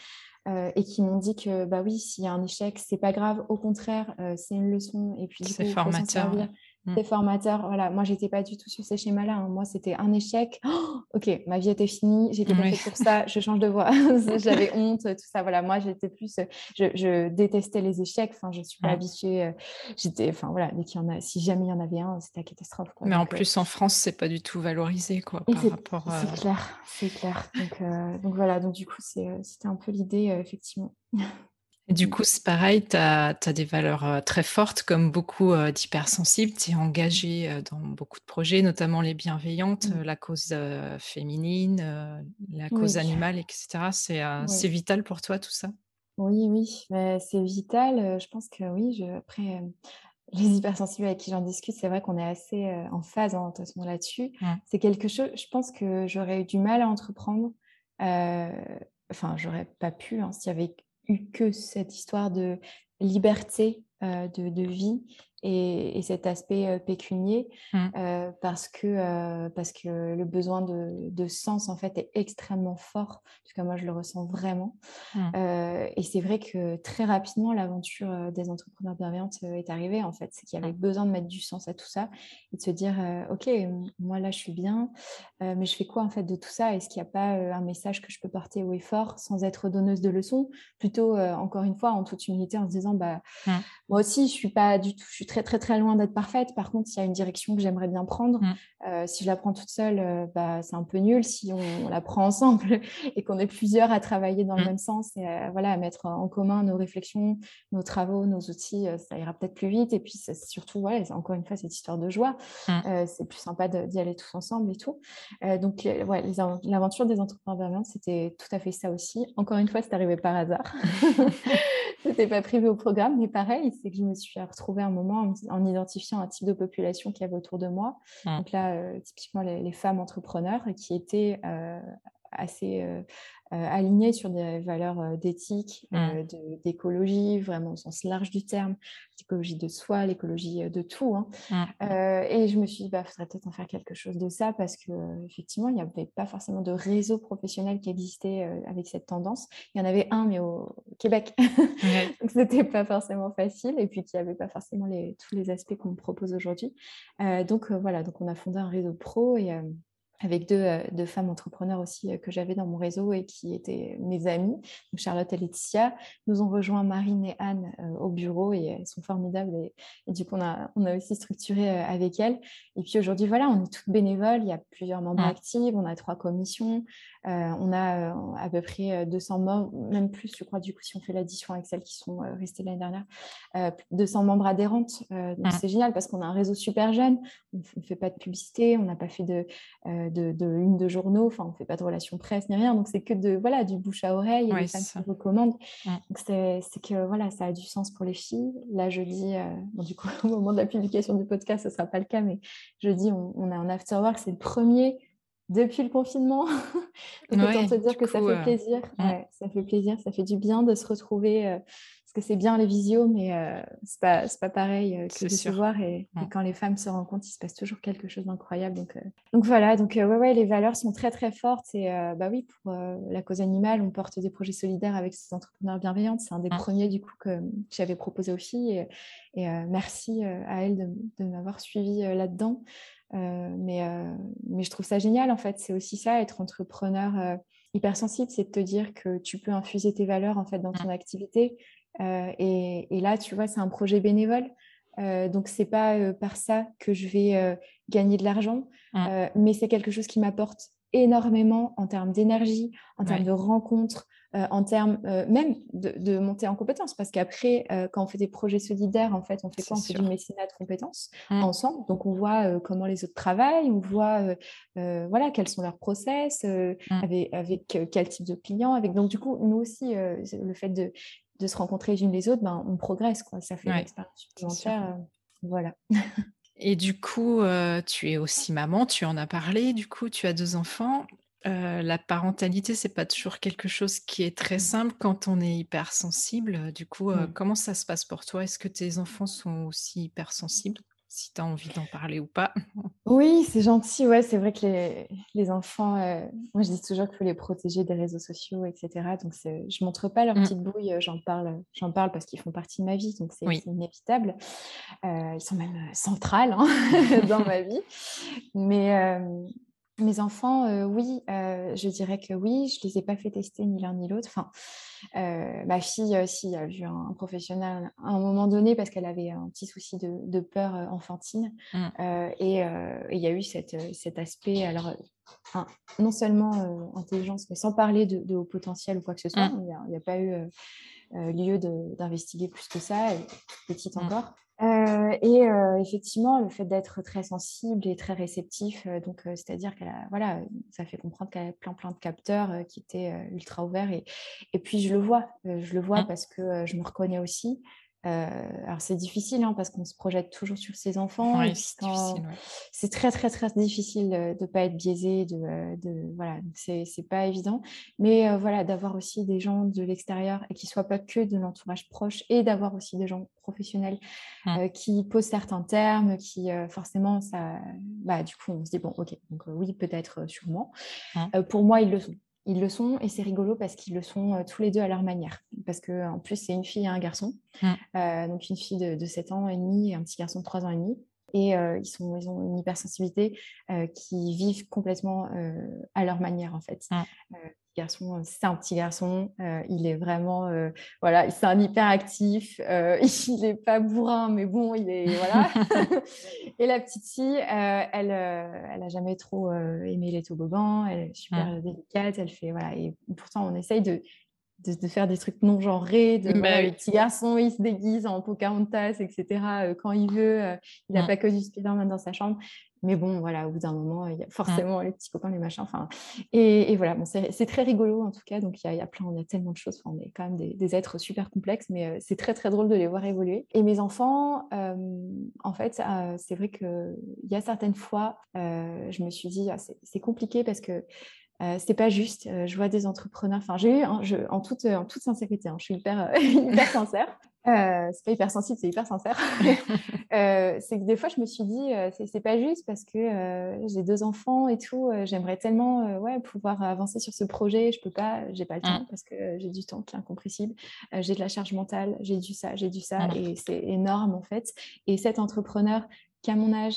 et qui m'ont dit que bah oui, s'il y a un échec, c'est pas grave, au contraire, c'est une leçon et puis c'est formateur. Mmh. C'est formateur. Voilà, moi, j'étais pas du tout sur ces schémas-là. Hein. Moi, c'était un échec. Oh, ok, ma vie était finie. J'étais pas faite pour ça. Je change de voie. J'avais honte, tout ça. Voilà, moi, j'étais plus. Je, détestais les échecs. Enfin, je suis pas habituée. Euh, j'étais. Enfin, voilà, dès qu'il y en a, si jamais il y en avait un, c'était la catastrophe. Mais en euh, plus, en France, c'est pas du tout valorisé, quoi, par rapport. C'est clair, c'est clair. Donc, euh, donc voilà. Donc du coup, c'était un peu l'idée, effectivement. du coup, c'est pareil, tu as, des valeurs euh, très fortes, comme beaucoup euh, d'hypersensibles. Tu es engagé euh, dans beaucoup de projets, notamment les bienveillantes, mmh. la cause féminine, la cause animale, etc. C'est vital pour toi, tout ça? Oui, oui, c'est vital. Je pense que oui, je, après, les hypersensibles avec qui j'en discute, c'est vrai qu'on est assez en phase en hein, là-dessus. C'est quelque chose, je pense que j'aurais eu du mal à entreprendre. Enfin, j'aurais pas pu hein, s'il y avait que cette histoire de liberté euh, de, vie et, cet aspect pécunier mmh. euh, parce, que, parce que le besoin de, sens en fait est extrêmement fort. En tout cas, moi, je le ressens vraiment. Mmh. et c'est vrai que très rapidement, l'aventure des entrepreneurs bienveillantes est arrivée en fait. C'est qu'il y avait mmh. besoin de mettre du sens à tout ça et de se dire, OK, moi là, je suis bien, mais je fais quoi en fait de tout ça? Est-ce qu'il n'y a pas un message que je peux porter au effort sans être donneuse de leçons? Plutôt, encore une fois, en toute humilité, en se disant, bah, moi aussi, je suis pas du tout, je suis très très très loin d'être parfaite. Par contre, il y a une direction que j'aimerais bien prendre. Mm. Euh, si je la prends toute seule, euh, bah, c'est un peu nul. Si on, la prend ensemble et qu'on est plusieurs à travailler dans le mm. même sens et à, voilà, à mettre en commun nos réflexions, nos travaux, nos outils, euh, ça ira peut-être plus vite. Et puis surtout, voilà, encore une fois, cette histoire de joie. Mm. c'est plus sympa d'y aller tous ensemble et tout. donc, ouais, l'aventure des entrepreneurs c'était tout à fait ça aussi. Encore une fois, c'est arrivé par hasard. C'était pas prévu au programme, mais pareil, c'est que je me suis retrouvée un moment en, identifiant un type de population qui avait autour de moi. Mmh. Donc là, euh, typiquement les, femmes entrepreneurs qui étaient euh, assez euh, euh, aligné sur des valeurs euh, d'éthique, mmh. euh, d'écologie, vraiment au sens large du terme, l'écologie de soi, l'écologie de tout. Hein. Mmh. et je me suis dit, il bah, faudrait peut-être en faire quelque chose de ça parce qu'effectivement, il n'y avait pas forcément de réseau professionnel qui existait avec cette tendance. Il y en avait un, mais au Québec. donc, ce n'était pas forcément facile et puis qu'il n'y avait pas forcément les, tous les aspects qu'on propose aujourd'hui. donc, voilà, donc on a fondé un réseau pro et avec euh, deux, femmes entrepreneurs aussi euh, que j'avais dans mon réseau et qui étaient mes amies, Charlotte et Laetitia. Nous ont rejoint Marine et Anne euh, au bureau et elles sont formidables. Et, du coup, on a, on a, aussi structuré avec elles. Et puis aujourd'hui, voilà, on est toutes bénévoles. Il y a plusieurs membres actifs. On a trois commissions. on a à peu près 200 membres, même plus, je crois, du coup, si on fait l'addition avec celles qui sont restées l'année dernière, 200 membres adhérentes. donc c'est génial parce qu'on a un réseau super jeune. On ne fait pas de publicité, on n'a pas fait de de, une de journaux, enfin on fait pas de relations presse ni rien, donc c'est que de voilà du bouche à oreille et femmes qui recommandent. Donc c'est que voilà ça a du sens pour les filles. Là je dis, euh, du coup au moment de la publication du podcast ce sera pas le cas, mais je dis on, a un after work, c'est le premier depuis le confinement. donc autant te dire que ça fait euh, plaisir, ça fait plaisir, ça fait du bien de se retrouver. Euh, parce que c'est bien les visios, mais euh, c'est pas, pas pareil euh, que de se voir. Et, quand les femmes se rencontrent, il se passe toujours quelque chose d'incroyable. Donc, euh, donc voilà, donc ouais, ouais, les valeurs sont très très fortes. Et bah oui, pour la cause animale, on porte des projets solidaires avec ces entrepreneurs bienveillantes. C'est un des premiers du coup que, j'avais proposé aux filles. Et, merci à elles de, de m'avoir suivi là-dedans. mais, mais je trouve ça génial en fait. C'est aussi ça, être entrepreneur hypersensible, c'est de te dire que tu peux infuser tes valeurs en fait dans ton activité euh, et, là, tu vois, c'est un projet bénévole. Euh, donc, c'est pas euh, par ça que je vais gagner de l'argent, mmh. mais c'est quelque chose qui m'apporte énormément en termes d'énergie, en termes de rencontres, en termes même de, monter en compétences. Parce qu'après, quand on fait des projets solidaires, en fait, on fait quoi? On fait du mécénat de compétences mmh. ensemble. Donc, on voit comment les autres travaillent, on voit voilà, quels sont leurs process, mmh. avec, avec quel type de clients. Avec... Donc, du coup, nous aussi, le fait de de se rencontrer les unes les autres, ben, on progresse. Quoi. Ça fait une expérience supplémentaire. Euh, voilà. Et du coup, euh, tu es aussi maman, tu en as parlé, du coup, tu as deux enfants. Euh, la parentalité, c'est pas toujours quelque chose qui est très simple quand on est hypersensible. Du coup, comment ça se passe pour toi? Est-ce que tes enfants sont aussi hypersensibles? Si tu as envie d'en parler ou pas. Oui, c'est gentil. Ouais, c'est vrai que les, les enfants, moi je dis toujours qu'il faut les protéger des réseaux sociaux, etc. Donc je montre pas leur mmh. petite bouille, j'en parle, j'en parle parce qu'ils font partie de ma vie, donc c'est inévitable. ils sont même centrales hein, dans ma vie. Mais mes enfants, euh, oui, euh, je dirais que oui, je ne les ai pas fait tester ni l'un ni l'autre. Enfin, euh, ma fille, si, a vu un, professionnel à un moment donné parce qu'elle avait un petit souci de, peur enfantine. Mmh. et il y a eu cet aspect, alors, non seulement intelligence, mais sans parler de, haut potentiel ou quoi que ce soit. Mmh. Il n'y a, pas eu lieu d'investiguer plus que ça, petite mmh. Euh, et euh, effectivement, le fait d'être très sensible et très réceptif, euh, donc c'est-à-dire qu'elle voilà, ça fait comprendre qu'elle a plein plein de capteurs qui étaient ultra ouverts et, et puis je le vois, je le vois mmh. parce que je me reconnais aussi. Euh, alors c'est difficile hein, parce qu'on se projette toujours sur ses enfants. c'est très très très difficile de ne pas être biaisé, de, euh, de voilà, c'est pas évident. Mais euh, voilà, d'avoir aussi des gens de l'extérieur et qui soient pas que de l'entourage proche et d'avoir aussi des gens professionnels mmh. qui posent certains termes, qui forcément ça, bah du coup on se dit bon ok donc oui peut-être sûrement. Mmh. pour moi ils le sont. Ils le sont et c'est rigolo parce qu'ils le sont euh, tous les deux à leur manière. Parce qu'en plus, c'est une fille et un garçon. Mmh. Euh, donc, une fille de, 7 ans et demi et un petit garçon de 3 ans et demi. Et euh, ils, sont, ils ont une hypersensibilité qui vivent complètement à leur manière, en fait. Mmh garçon, euh, c'est un petit garçon, euh, il est vraiment, euh, voilà, c'est un hyperactif, il n'est pas bourrin, mais bon, il est, voilà. et la petite fille, elle, elle a jamais trop aimé les toboggans, elle est super délicate, elle fait, voilà, et pourtant on essaye de, de, faire des trucs non genrés, de bah le petit garçon, il se déguise en Pocahontas, etc. quand il veut, il n'a mmh. pas que du Spider-Man dans sa chambre. Mais bon, voilà, au bout d'un moment, il y a mmh. forcément les petits copains, les machins. Enfin, et, voilà, bon, c'est très rigolo en tout cas. Donc, il y a, plein, on a tellement de choses. on est quand même des, êtres super complexes, mais euh, c'est très, très drôle de les voir évoluer. Et mes enfants, euh, en fait, euh, c'est vrai qu'il y a certaines fois, je me suis dit, ah, c'est compliqué parce que euh, c'est pas juste. je vois des entrepreneurs. Enfin, j'ai eu, en, toute, en toute sincérité, hein, je suis hyper, hyper sincère. Euh, c'est pas hyper sensible, c'est hyper sincère. euh, c'est que des fois, je me suis dit, euh, c'est pas juste parce que euh, j'ai deux enfants et tout. J'aimerais tellement ouais, pouvoir avancer sur ce projet. Je peux pas, j'ai pas le temps mmh. parce que j'ai du temps qui est incompressible. j'ai de la charge mentale, j'ai du ça, j'ai du ça. Et c'est énorme en fait. Et cet entrepreneur qui a mon âge,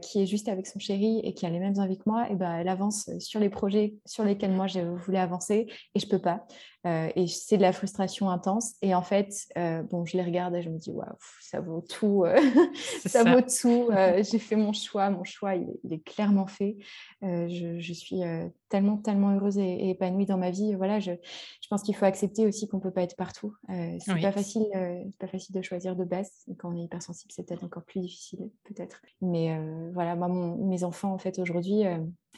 qui est juste avec son chéri et qui a les mêmes envies que moi, et ben, elle avance sur les projets sur lesquels moi je voulais avancer et je peux pas. Euh, et c'est de la frustration intense. Et en fait, euh, bon, je les regarde et je me dis, waouh, ça vaut tout. Euh, ça, vaut tout. J'ai fait mon choix. Mon choix, il, est clairement fait. Je, je, suis tellement, tellement heureuse et, épanouie dans ma vie. Voilà, je, je pense qu'il faut accepter aussi qu'on ne peut pas être partout. c'est pas facile, pas facile de choisir de base. Et quand on est hypersensible, c'est peut-être encore plus difficile, peut-être. Mais voilà, moi, mes enfants, en fait, aujourd'hui,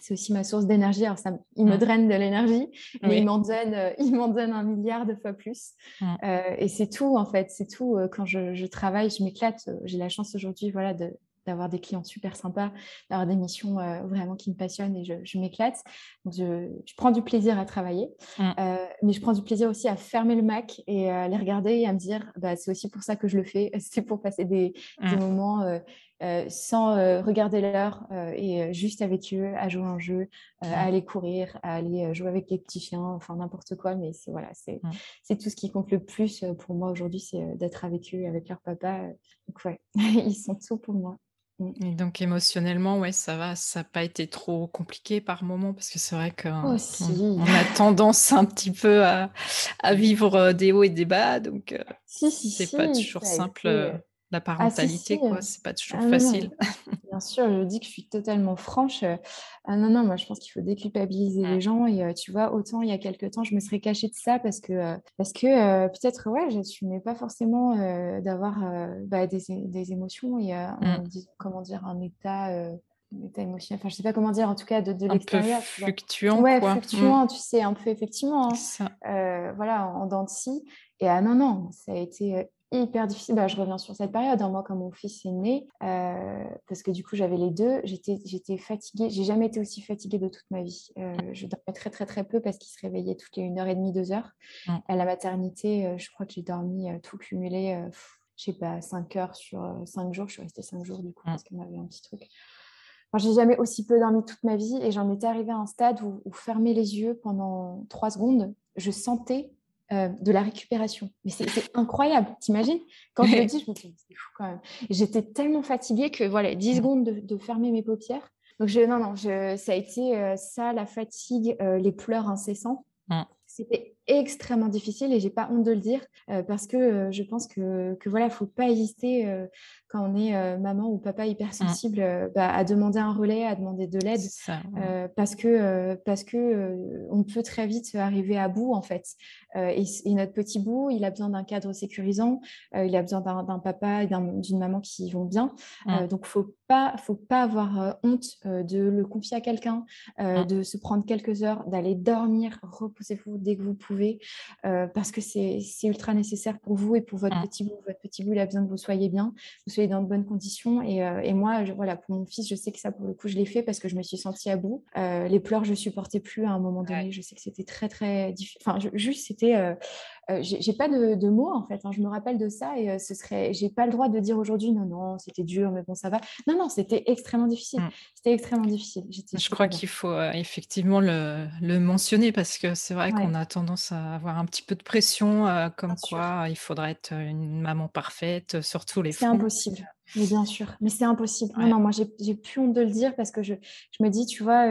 c'est aussi ma source d'énergie. Alors, ça, ils me drainent de l'énergie, mais ils m'en donnent, euh, ils m'en donnent un milliard de fois plus. Euh, et c'est tout, en fait. C'est tout. Euh, quand je, travaille, je m'éclate. J'ai la chance aujourd'hui, voilà, de, d'avoir des clients super sympas, d'avoir des missions vraiment qui me passionnent et je, m'éclate. Donc, je, prends du plaisir à travailler, mais je prends du plaisir aussi à fermer le Mac et à les regarder et à me dire, bah, c'est aussi pour ça que je le fais. C'est pour passer des, des moments euh, sans euh, regarder l'heure euh, et juste avec eux à jouer un jeu, à aller courir, à aller jouer avec les petits chiens, enfin n'importe quoi. Mais c'est voilà, c'est tout ce qui compte le plus pour moi aujourd'hui, c'est d'être avec eux, avec leur papa. Donc ouais, ils sont tout pour moi. Mm. Et donc émotionnellement, ouais, ça va, ça n'a pas été trop compliqué par moment parce que c'est vrai qu'on on, a tendance un petit peu à, à, vivre des hauts et des bas, donc si, si, c'est pas toujours simple la ah, parentalité, quoi. C'est pas toujours ah, facile. Bien sûr, je dis que je suis totalement franche. Ah non, non, moi je pense qu'il faut déculpabiliser les mmh. gens. Et tu vois, autant il y a quelques temps, je me serais cachée de ça parce que, parce que peut-être, ouais, j'assumais pas forcément d'avoir bah, des, des, émotions et mmh. comment dire, un état état émotionnel, enfin je sais pas comment dire, en tout cas de, de l'extérieur. fluctuant. Ouais, quoi. fluctuant, mmh. tu sais, un peu effectivement. Hein. Euh, voilà, en dents de scie. Et ah non, non, ça a été hyper difficile. Bah, je reviens sur cette période. Hein. Moi, quand mon fils est né, euh, parce que du coup, j'avais les deux, j'étais, j'étais fatiguée. J'ai jamais été aussi fatiguée de toute ma vie. Euh, je dormais très, très, très peu parce qu'il se réveillait toutes les une heure et demie, deux heures. À la maternité, euh, je crois que j'ai dormi tout cumulé je sais pas, 5 heures sur 5 jours. Je suis restée 5 jours du coup, parce qu'on avait un petit truc. Enfin, j'ai jamais aussi peu dormi toute ma vie et j'en étais arrivée à un stade où, où fermer les yeux pendant 3 secondes, je sentais euh, de la récupération. Mais c'est incroyable, t'imagines? Quand je le dis, je me dis, c'est fou quand même. J'étais tellement fatiguée que voilà, 10 mmh. secondes de, fermer mes paupières. Donc, je, non, non, je, ça a été euh, ça, la fatigue, euh, les pleurs incessants. C'était extrêmement difficile et j'ai pas honte de le dire parce que je pense que, que voilà, faut pas hésiter quand on est maman ou papa hypersensible mmh. bah, à demander un relais, à demander de l'aide parce que parce que on peut très vite arriver à bout en fait. Et, notre petit bout, il a besoin d'un cadre sécurisant, il a besoin d'un papa et d'une maman qui vont bien. Mmh. donc faut pas faut pas avoir honte de le confier à quelqu'un, mmh. de se prendre quelques heures, d'aller dormir, reposez-vous dès que vous pouvez euh, parce que c'est ultra nécessaire pour vous et pour votre mmh. petit bout. Votre petit bout, il a besoin que vous soyez bien, vous soyez dans de bonnes conditions. Et, euh, et moi, je, voilà, pour mon fils, je sais que ça, pour le coup, je l'ai fait parce que je me suis sentie à bout. Euh, les pleurs, je supportais plus à un moment donné. Je sais que c'était très, très difficile. Enfin, juste, c'était euh, j'ai pas de, mots en fait. Hein. Je me rappelle de ça et euh, ce serait, j'ai pas le droit de dire aujourd'hui non non c'était dur mais bon ça va. Non non c'était extrêmement difficile. Mmh. C'était extrêmement difficile. Je crois qu'il faut euh, effectivement le, mentionner parce que c'est vrai qu'on a tendance à avoir un petit peu de pression comme quoi il faudrait être une maman parfaite sur tous les fronts. C'est impossible. Mais bien sûr, mais c'est impossible. Non, non, moi j'ai plus honte de le dire parce que je, je me dis, tu vois,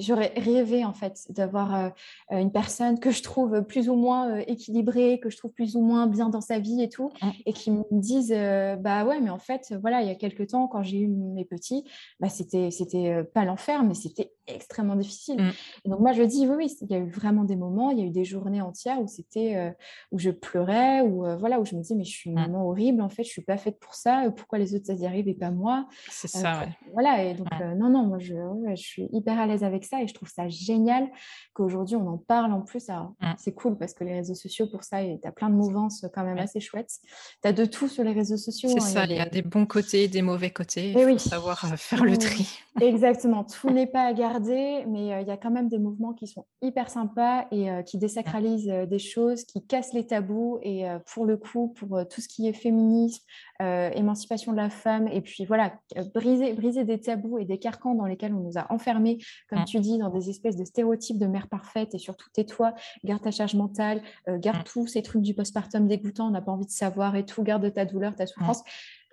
j'aurais rêvé en fait d'avoir euh, une personne que je trouve plus ou moins euh, équilibrée, que je trouve plus ou moins bien dans sa vie et tout, et qui me euh, bah ouais mais en fait voilà il y a quelques temps quand j'ai eu mes petits, bah c'était c'était pas l'enfer mais c'était extrêmement difficile. Et donc moi je dis oui oui il y a eu vraiment des moments, il y a eu des journées entières où c'était où je pleurais ou voilà où je me dis mais je suis une mmh. horrible en fait je suis pas faite pour ça, pourquoi les autres ça y arrive et pas moi? C'est ça. Ouais. Voilà et donc non non moi je, je suis hyper à l'aise avec ça et je trouve ça génial qu'aujourd'hui on en parle en plus. Mmh. C'est cool parce que les réseaux sociaux pour ça, tu as plein de mouvances quand même assez chouettes. Tu as de tout sur les réseaux sociaux. C'est hein, ça, il y, a des bons côtés, des mauvais côtés. Il faut savoir euh, faire le tri. Exactement, tout n'est pas à garder, mais euh, il y a quand même des mouvements qui sont hyper sympas et euh, qui désacralisent des choses, qui cassent les tabous. Et pour le coup, pour tout ce qui est féminisme, émancipation de la femme, et puis voilà, briser, briser des tabous et des carcans dans lesquels on nous a enfermés, comme tu dis, dans des espèces de stéréotypes de mère parfaite, et surtout tais-toi, garde ta charge mentale, garde tous ces trucs du postpartum dégoûtant, on n'a pas envie de savoir et tout, garde ta douleur, ta souffrance.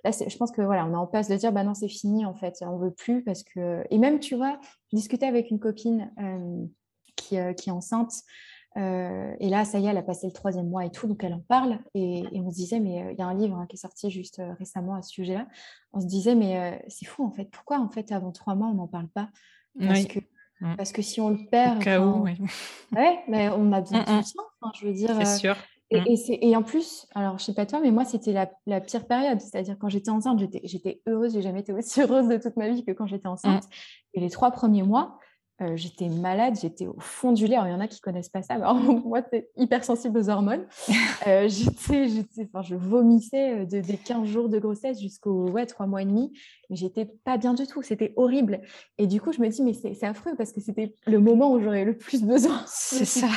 Là, je pense que voilà, on est en passe de dire bah non, c'est fini en fait, on veut plus parce que et même tu vois, discuter avec une copine qui, qui, est enceinte et là, ça y est, elle a passé le troisième mois et tout, donc elle en parle. Et, on se disait, mais il y a un livre hein, qui est sorti juste récemment à ce sujet-là. On se disait, mais c'est fou en fait. Pourquoi en fait avant trois mois on n'en parle pas? Parce que mmh. parce que si on le perd, Au oui. ouais, mais on a besoin de mmh, mmh. soutien. je veux dire. C'est sûr. Et, et, en plus, alors je sais pas toi, mais moi c'était la, la, pire période. C'est-à-dire quand j'étais enceinte, j'étais heureuse. J'ai jamais été aussi heureuse de toute ma vie que quand j'étais enceinte. Et les trois premiers mois, euh, j'étais malade, j'étais au fond du lait. Alors, il y en a qui connaissent pas ça. Alors, moi, c'est hypersensible aux hormones. Euh, j'étais, j'étais, enfin, je vomissais euh, de, des 15 jours de grossesse jusqu'aux ouais, 3 mois et demi. Mais j'étais pas bien du tout. C'était horrible. Et du coup, je me dis, mais c'est affreux parce que c'était le moment où j'aurais le plus besoin. C'est ça.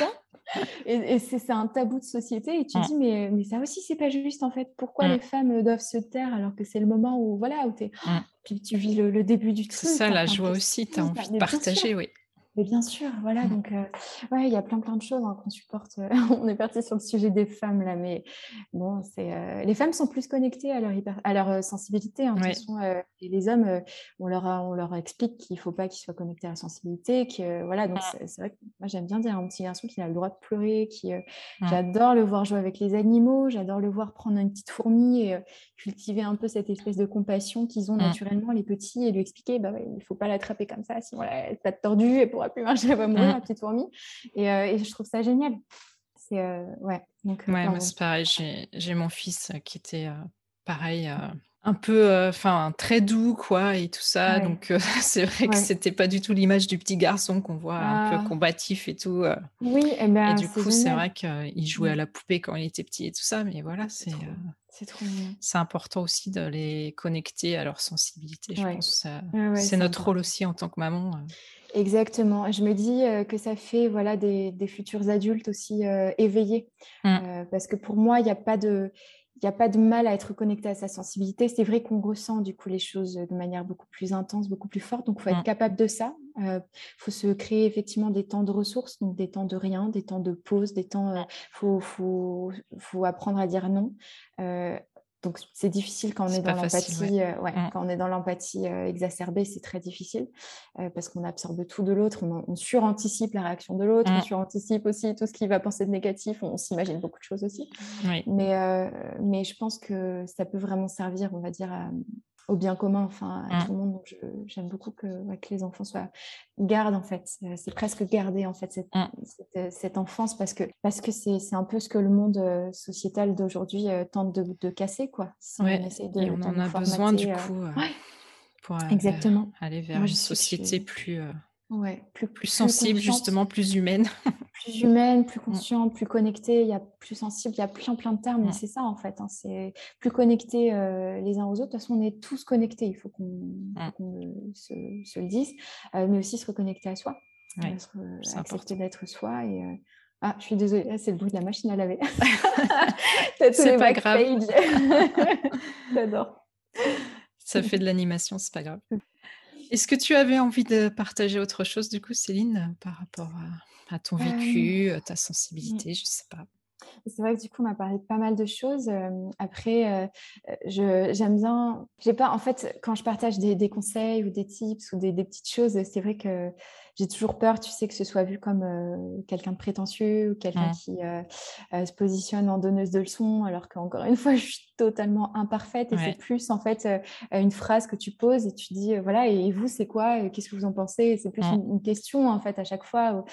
Et, c'est un tabou de société. Et tu dis, mais, mais ça aussi, c'est pas juste en fait. Pourquoi mm. les femmes doivent se taire alors que c'est le moment où, voilà, où es... Mm. Puis tu vis le, début du truc. C'est ça, la joie aussi. Tu as envie de partager, oui. Mais bien sûr, voilà. Mmh. Donc, euh, ouais, il y a plein, plein de choses hein, qu'on supporte. Euh, on est parti sur le sujet des femmes là, mais bon, c'est euh, les femmes sont plus connectées à leur à leur sensibilité. Hein, et les hommes, on leur on leur explique qu'il faut pas qu'ils soient connectés à la sensibilité, que voilà. Donc, mmh. c'est vrai que moi j'aime bien dire un petit garçon qui a le droit de pleurer, qui mmh. j'adore le voir jouer avec les animaux, j'adore le voir prendre une petite fourmi et cultiver un peu cette espèce de compassion qu'ils ont naturellement les petits et lui expliquer, bah il faut pas l'attraper comme ça, sinon elle va tordue et pourra plus marcher, elle va mourir, la mm. petite fourmi. Et, euh, et, je trouve ça génial. C'est euh, ouais. Donc, euh, ouais, c'est pareil. J'ai mon fils qui était pareil un peu, enfin, très doux, quoi, et tout ça. Donc, c'est vrai que c'était pas du tout l'image du petit garçon qu'on voit un peu ah. combatif et tout. Oui, et, ben, et du coup, c'est vrai qu'il jouait à la poupée quand il était petit et tout ça. Mais voilà, c'est. C'est important aussi de les connecter à leur sensibilité. Je pense c'est notre rôle aussi en tant que maman. Exactement. Je me dis que ça fait voilà, des, futurs adultes aussi éveillés. Mmh. parce que pour moi, il n'y a pas de n'y a pas de mal à être connecté à sa sensibilité. C'est vrai qu'on ressent du coup les choses de manière beaucoup plus intense, beaucoup plus forte. Donc, il faut être capable de ça. Il euh, faut se créer effectivement des temps de ressources, donc des temps de rien, des temps de pause, des temps. Il faut, faut, faut, apprendre à dire non. Euh, donc c'est difficile quand on est, dans l'empathie. Euh, mmh. Quand on est dans l'empathie euh, exacerbée, c'est très difficile euh, parce qu'on absorbe tout de l'autre, on, suranticipe la réaction de l'autre, on mmh. suranticipe aussi tout ce qu'il va penser de négatif, on, s'imagine beaucoup de choses aussi. Mais, mais je pense que ça peut vraiment servir, on va dire, à, au bien commun, enfin à mmh. tout le monde. Donc j'aime beaucoup que, que, les enfants soient gardent en fait. Euh, c'est presque garder en fait cette, mmh. euh, cette, enfance parce que parce que c'est un peu ce que le monde euh, sociétal d'aujourd'hui tente de, de, casser quoi. on, de, on en a besoin du coup pour Exactement. aller vers une société plus Ouais, plus, plus, sensible, justement, plus humaine. plus humaine, plus mm. consciente, plus connectée, il y a plus sensible, il y a plein plein de termes, mais mm. c'est ça en fait, hein, c'est plus connecté euh, les uns aux autres. De toute façon, on est tous connectés, il faut qu'on mm. se, se, le dise, euh, mais aussi se reconnecter à soi, ouais, accepter d'être soi et euh, ah, je suis désolée, c'est le bruit de la machine à laver. c'est pas grave. J'adore. Ça fait de l'animation, c'est pas grave. Est-ce que tu avais envie de partager autre chose, du coup, Céline, par rapport à, ton vécu, ta sensibilité, je ne sais pas? C'est vrai que du coup, on m'a parlé de pas mal de choses. après, j'aime bien. J'ai pas, en fait, quand je partage des, conseils ou des tips ou des, petites choses, c'est vrai que j'ai toujours peur, tu sais, que ce soit vu comme quelqu'un de prétentieux ou quelqu'un qui se positionne en donneuse de leçons, alors qu'encore une fois, je suis totalement imparfaite. Et c'est plus, en fait, une phrase que tu poses et tu dis, voilà, et vous, c'est quoi Qu'est-ce que vous en pensez? C'est plus mmh. une, question, en fait, à chaque fois.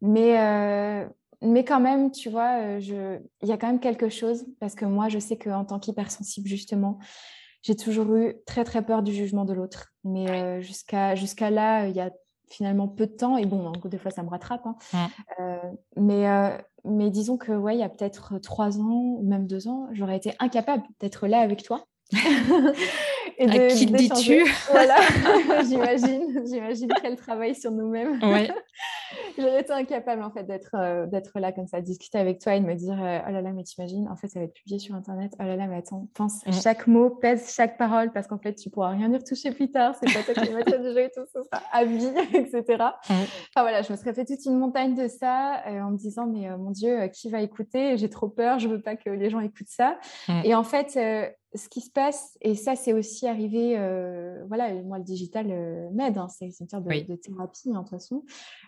Mais mais quand même, tu vois, euh, je... il y a quand même quelque chose, parce que moi, je sais qu'en tant qu'hypersensible, justement, j'ai toujours eu très, très peur du jugement de l'autre. Mais euh, jusqu'à jusqu'à là, il y a finalement peu de temps, et bon, des fois, ça me rattrape. Hein. Euh, mais, mais disons que, ouais, il y a peut-être trois ans, même deux ans, j'aurais été incapable d'être là avec toi. et de, à qui dis-tu? Voilà, j'imagine, j'imagine qu'elle travaille sur nous-mêmes. Ouais. J'aurais été incapable en fait d'être euh, d'être là comme ça, discuter avec toi et de me dire euh, oh là là mais t'imagines en fait ça va être publié sur internet oh là là mais attends pense mm. chaque mot pèse chaque parole parce qu'en fait tu pourras rien y retoucher plus tard c'est pas toi qui mettras du jeu et tout ça sera à vie etc. Mm. Enfin voilà je me serais fait toute une montagne de ça euh, en me disant mais mon dieu qui va écouter? J'ai trop peur je veux pas que les gens écoutent ça mm. et en fait ce qui se passe, et ça c'est aussi arrivé, euh, voilà, moi le digital euh, m'aide, hein, c'est une sorte de, thérapie hein, de toute façon,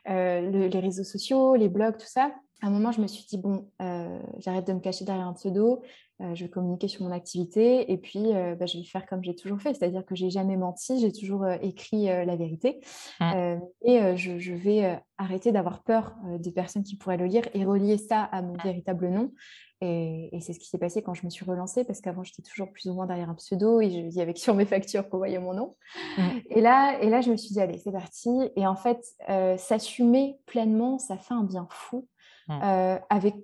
euh, les réseaux sociaux, les blogs, tout ça. À un moment, je me suis dit, bon, j'arrête de me cacher derrière un pseudo, je vais communiquer sur mon activité, et puis bah, je vais faire comme j'ai toujours fait, c'est-à-dire que j'ai jamais menti, j'ai toujours écrit la vérité, mmh. et je, je, vais arrêter d'avoir peur des personnes qui pourraient le lire et relier ça à mon véritable nom. Et, c'est ce qui s'est passé quand je me suis relancée, parce qu'avant, j'étais toujours plus ou moins derrière un pseudo et je disais avec sur mes factures qu'on voyait mon nom. Mmh. Et, là, et là, je me suis dit, allez, c'est parti. Et en fait, euh, s'assumer pleinement, ça fait un bien fou. Mmh. Euh, avec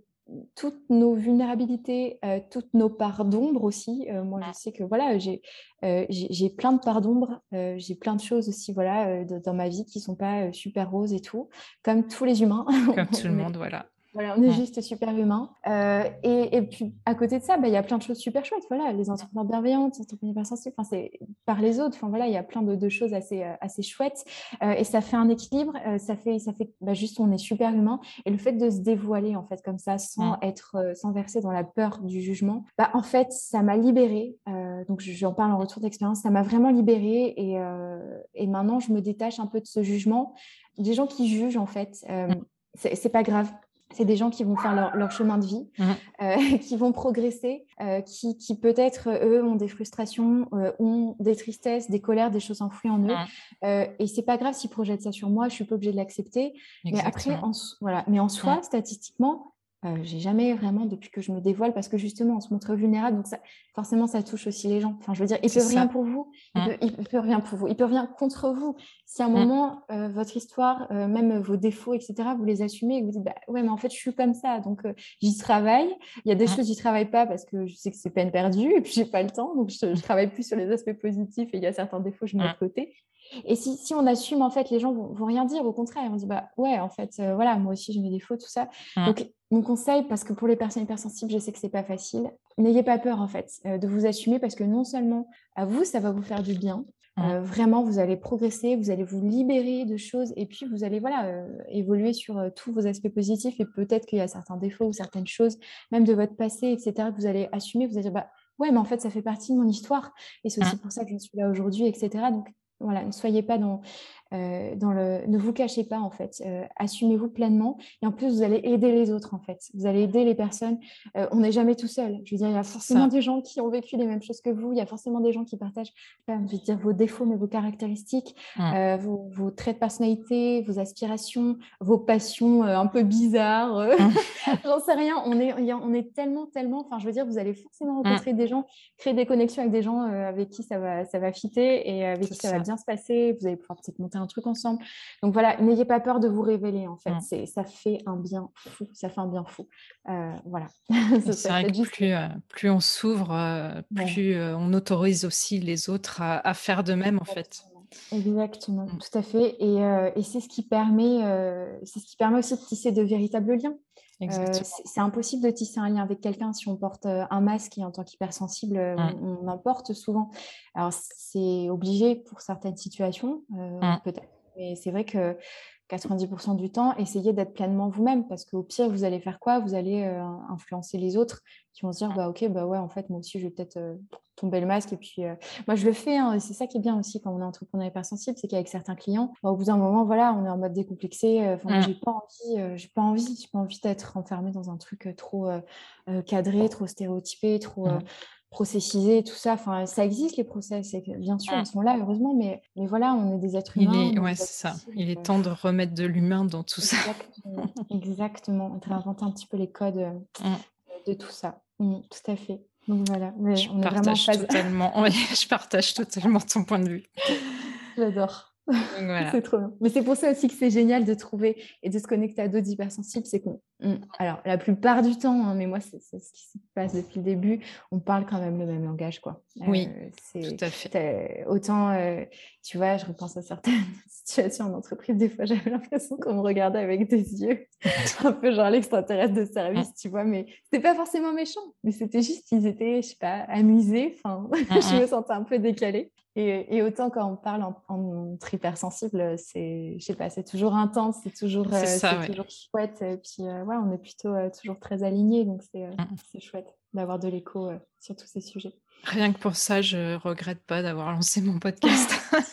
toutes nos vulnérabilités, euh, toutes nos parts d'ombre aussi. moi, je sais que voilà, j'ai j'ai plein de parts d'ombre, j'ai plein de choses aussi voilà dans ma vie qui sont pas super roses et tout, comme tous les humains. Comme tout le monde, voilà. Voilà, on est juste super humain. Euh, et, puis, à côté de ça, bah, il y a plein de choses super chouettes. Voilà, les entrepreneurs bienveillantes, les entrepreneurs sensibles, enfin, c'est par les autres. Enfin, voilà, il y a plein de, choses assez, euh, assez chouettes. Euh, et ça fait un équilibre. ça fait, ça fait bah, juste, on est super humain. Et le fait de se dévoiler, en fait, comme ça, sans être, sans verser dans la peur du jugement, bah, en fait, ça m'a libérée. donc, j'en parle en retour d'expérience. Ça m'a vraiment libérée. Et, et maintenant, je me détache un peu de ce jugement. Des gens qui jugent, en fait, c'est pas grave c'est des gens qui vont faire leur, chemin de vie, mmh. euh, qui vont progresser, euh, qui, qui peut-être, eux, ont des frustrations, euh, ont des tristesses, des colères, des choses enfouies en eux. Mmh. et c'est pas grave s'ils projettent ça sur moi, je suis pas obligée de l'accepter. Mais après, voilà. Mais en soi, mmh. statistiquement, euh, j'ai jamais vraiment, depuis que je me dévoile, parce que justement, on se montre vulnérable, donc ça, forcément, ça touche aussi les gens. Enfin, je veux dire, il peut rien pour vous, il, hein? peut, peut, rien pour vous, il peut rien contre vous. Si à un hein? moment, euh, votre histoire, euh, même vos défauts, etc., vous les assumez et vous dites, bah, ouais, mais en fait, je suis comme ça, donc j'y travaille. Il y a des hein? choses, j'y travaille pas parce que je sais que c'est peine perdue et puis j'ai pas le temps, donc je, je, travaille plus sur les aspects positifs et il y a certains défauts, je mets de côté. Et si, si, on assume, en fait, les gens vont, vont rien dire, au contraire, on dit, bah ouais, en fait, voilà, moi aussi j'ai mes défauts, tout ça. Donc, mon conseil, parce que pour les personnes hypersensibles, je sais que c'est pas facile, n'ayez pas peur en fait de vous assumer parce que non seulement à vous, ça va vous faire du bien, mmh. vraiment, vous allez progresser, vous allez vous libérer de choses et puis vous allez voilà évoluer sur tous vos aspects positifs et peut-être qu'il y a certains défauts ou certaines choses, même de votre passé, etc., que vous allez assumer, vous allez dire bah ouais, mais en fait, ça fait partie de mon histoire et c'est aussi mmh. pour ça que je suis là aujourd'hui, etc. Donc voilà, ne soyez pas dans, euh, dans le, ne vous cachez pas en fait, euh, assumez-vous pleinement et en plus vous allez aider les autres en fait, vous allez aider les personnes. Euh, on n'est jamais tout seul. Je veux dire, il y a forcément des gens qui ont vécu les mêmes choses que vous. Il y a forcément des gens qui partagent, je veux dire, vos défauts mais vos caractéristiques, mmh. vos, vos, traits de personnalité, vos aspirations, vos passions un peu bizarres. Mmh. J'en sais rien. On est, on est tellement, tellement. Enfin, je veux dire, vous allez forcément mmh. rencontrer des gens, créer des connexions avec des gens avec qui ça va, ça va fitter et avec qui ça, ça va bien se passer. Vous allez pouvoir peut-être monter un truc ensemble. Donc voilà, n'ayez pas peur de vous révéler en fait. Mmh. C'est, ça fait un bien fou, ça fait un bien fou. Euh, voilà. c'est vrai que plus, euh, plus, on s'ouvre, euh, plus on autorise aussi les autres à, faire de même en fait. Exactement, mmh. tout à fait. Et, et, c'est ce qui permet, c'est ce qui permet aussi de tisser de véritables liens. C'est impossible de tisser un lien avec quelqu'un si on porte un masque et en tant qu'hypersensible, mmh. on, on, en porte souvent. Alors c'est obligé pour certaines situations, peut-être mais c'est vrai que 90% du temps, essayez d'être pleinement vous-même parce qu'au pire, vous allez faire quoi? Vous allez euh, influencer les autres qui vont se dire bah, Ok, bah ouais, en fait, moi aussi, je vais peut-être euh, tomber le masque. Et puis, euh, moi, je le fais. Hein, c'est ça qui est bien aussi quand on est entrepreneur hypersensible c'est qu'avec certains clients, bah, au bout d'un moment, voilà, on est en mode décomplexé. Enfin, mmh. j'ai pas envie, j'ai pas envie, j'ai pas envie d'être enfermé dans un truc trop cadré, trop stéréotypé, trop. Mmh processiser, tout ça. Enfin, ça existe les process, bien sûr, ils sont là, heureusement, mais, mais voilà, on est des êtres humains. Il est, ouais, c'est ça. Il est temps de remettre de l'humain dans tout ça. Exactement. On réinventer un petit peu les codes euh, mmh. de tout ça. Mmh, tout à fait. Donc voilà, je partage totalement. je partage totalement ton point de vue. J'adore. C'est trop bien. Mais c'est pour ça aussi que c'est génial de trouver et de se connecter à d'autres hypersensibles. C'est qu'on, alors la plupart du temps, hein, mais moi c'est ce qui se passe depuis le début, on parle quand même le même langage, quoi. Oui, euh, tout à fait. Autant, euh, tu vois, je repense à certaines situations en entreprise. Des fois, j'avais l'impression qu'on me regardait avec des yeux, un peu genre l'extraterrestre de service, tu vois. Mais c'était pas forcément méchant, mais c'était juste qu'ils étaient, je sais pas, amusés. Enfin, je me sentais un peu décalée. Et, autant quand on parle en, en hypersensible, c'est, je sais pas, c'est toujours intense, c'est toujours, euh, toujours chouette. Et puis, euh, ouais, on est plutôt euh, toujours très alignés, donc c'est, mmh. c'est chouette d'avoir de l'écho sur tous ces sujets. Rien que pour ça, je regrette pas d'avoir lancé mon podcast.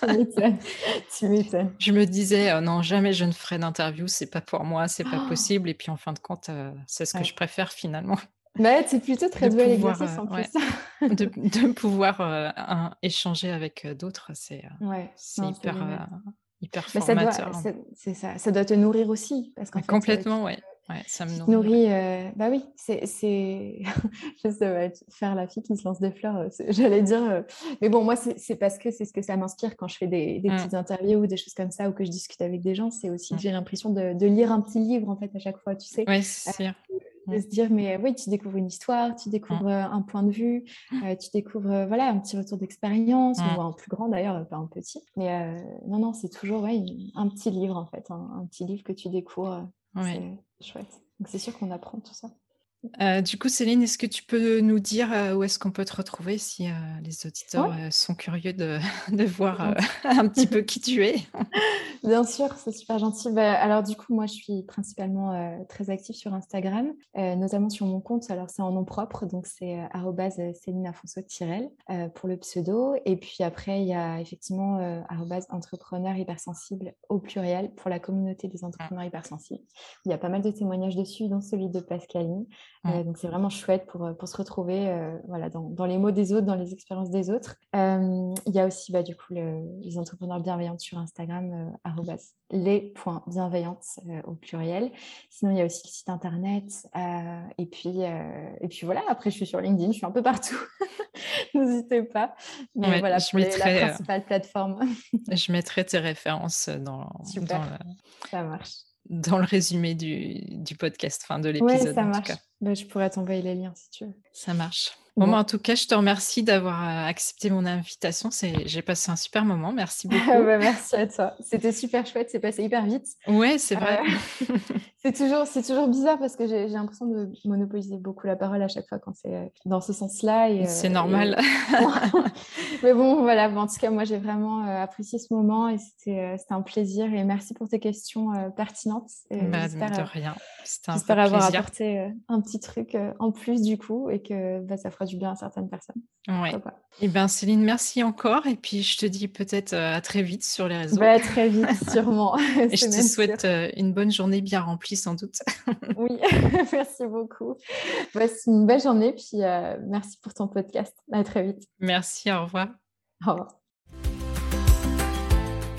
tu m'étonnes. Je me disais, non, jamais je ne ferai d'interview, c'est pas pour moi, c'est pas oh! possible. Et puis en fin de compte, c'est ce que je préfère finalement. Bah, c'est plutôt très doué l'exercice en plus. de, de, pouvoir euh, échanger avec euh, d'autres, c'est ouais, hyper, euh, hyper formateur. C'est ça, ça doit te nourrir aussi. Parce fait, Complètement, ouais. Ouais, ça me nourrit. bah oui, c'est. je sais, faire la fille qui se lance des fleurs, j'allais dire. Mais bon, moi, c'est parce que c'est ce que ça m'inspire quand je fais des, des mmh. petites interviews ou des choses comme ça ou que je discute avec des gens. C'est aussi que mmh. j'ai l'impression de, de, lire un petit livre, en fait, à chaque fois, tu sais. Oui, c'est sûr de se dire mais oui tu découvres une histoire tu découvres un point de vue tu découvres voilà un petit retour d'expérience ou un plus grand d'ailleurs pas un petit mais non non c'est toujours ouais, un petit livre en fait un, petit livre que tu découvres c'est chouette. Donc c'est sûr qu'on apprend tout ça du coup, Céline, est-ce que tu peux nous dire où est-ce qu'on peut te retrouver si les auditeurs sont curieux de, de voir un petit peu qui tu es? Bien sûr, c'est super gentil. Bah, alors du coup, moi, je suis principalement euh, très active sur Instagram, euh, notamment sur mon compte. Alors c'est en nom propre, donc c'est euh, Céline Afonso Tirel pour le pseudo. Et puis après, il y a effectivement entrepreneur hypersensible au pluriel pour la communauté des entrepreneurs hypersensibles. Il y a pas mal de témoignages dessus, dont celui de Pascaline. Donc c'est vraiment chouette pour, pour se retrouver voilà, dans, dans, les mots des autres, dans les expériences des autres. il y a aussi bah, du coup les entrepreneurs bienveillants sur Instagram les points bienveillantes euh, au pluriel. Sinon, il y a aussi le site internet. Euh, et, puis, euh, et puis voilà, après, je suis sur LinkedIn, je suis un peu partout. N'hésitez pas. Mais voilà, je mettrai, la principale plateforme. je mettrai tes références dans, Super. ça marche dans le résumé du, du podcast, fin de l'épisode. Oui, ça marche. bah, je pourrais t'envoyer les liens si tu veux. Ça marche. Bon, en tout cas, je te remercie d'avoir euh, accepté mon invitation. J'ai passé un super moment. Merci beaucoup. bah, merci à toi. C'était super chouette. C'est passé hyper vite. Ouais, c'est vrai. Euh, c'est toujours, toujours bizarre parce que j'ai l'impression de monopoliser beaucoup la parole à chaque fois quand c'est euh, dans ce sens-là. C'est normal. Mais bon, voilà. en tout cas, moi, j'ai vraiment apprécié ce moment et c'était un plaisir. Et merci pour tes questions pertinentes. Bah, de rien. J'espère avoir apporté un petit truc en plus du coup et que bah, ça fera du bien à certaines personnes. Oui. Et eh bien, Céline, merci encore. Et puis, je te dis peut-être euh, à très vite sur les réseaux. Bah, très vite, sûrement. et je te souhaite euh, une bonne journée bien remplie, sans doute. oui, merci beaucoup. Bah, c'est une belle journée. Puis, euh, merci pour ton podcast. À très vite. Merci, au revoir. Au revoir.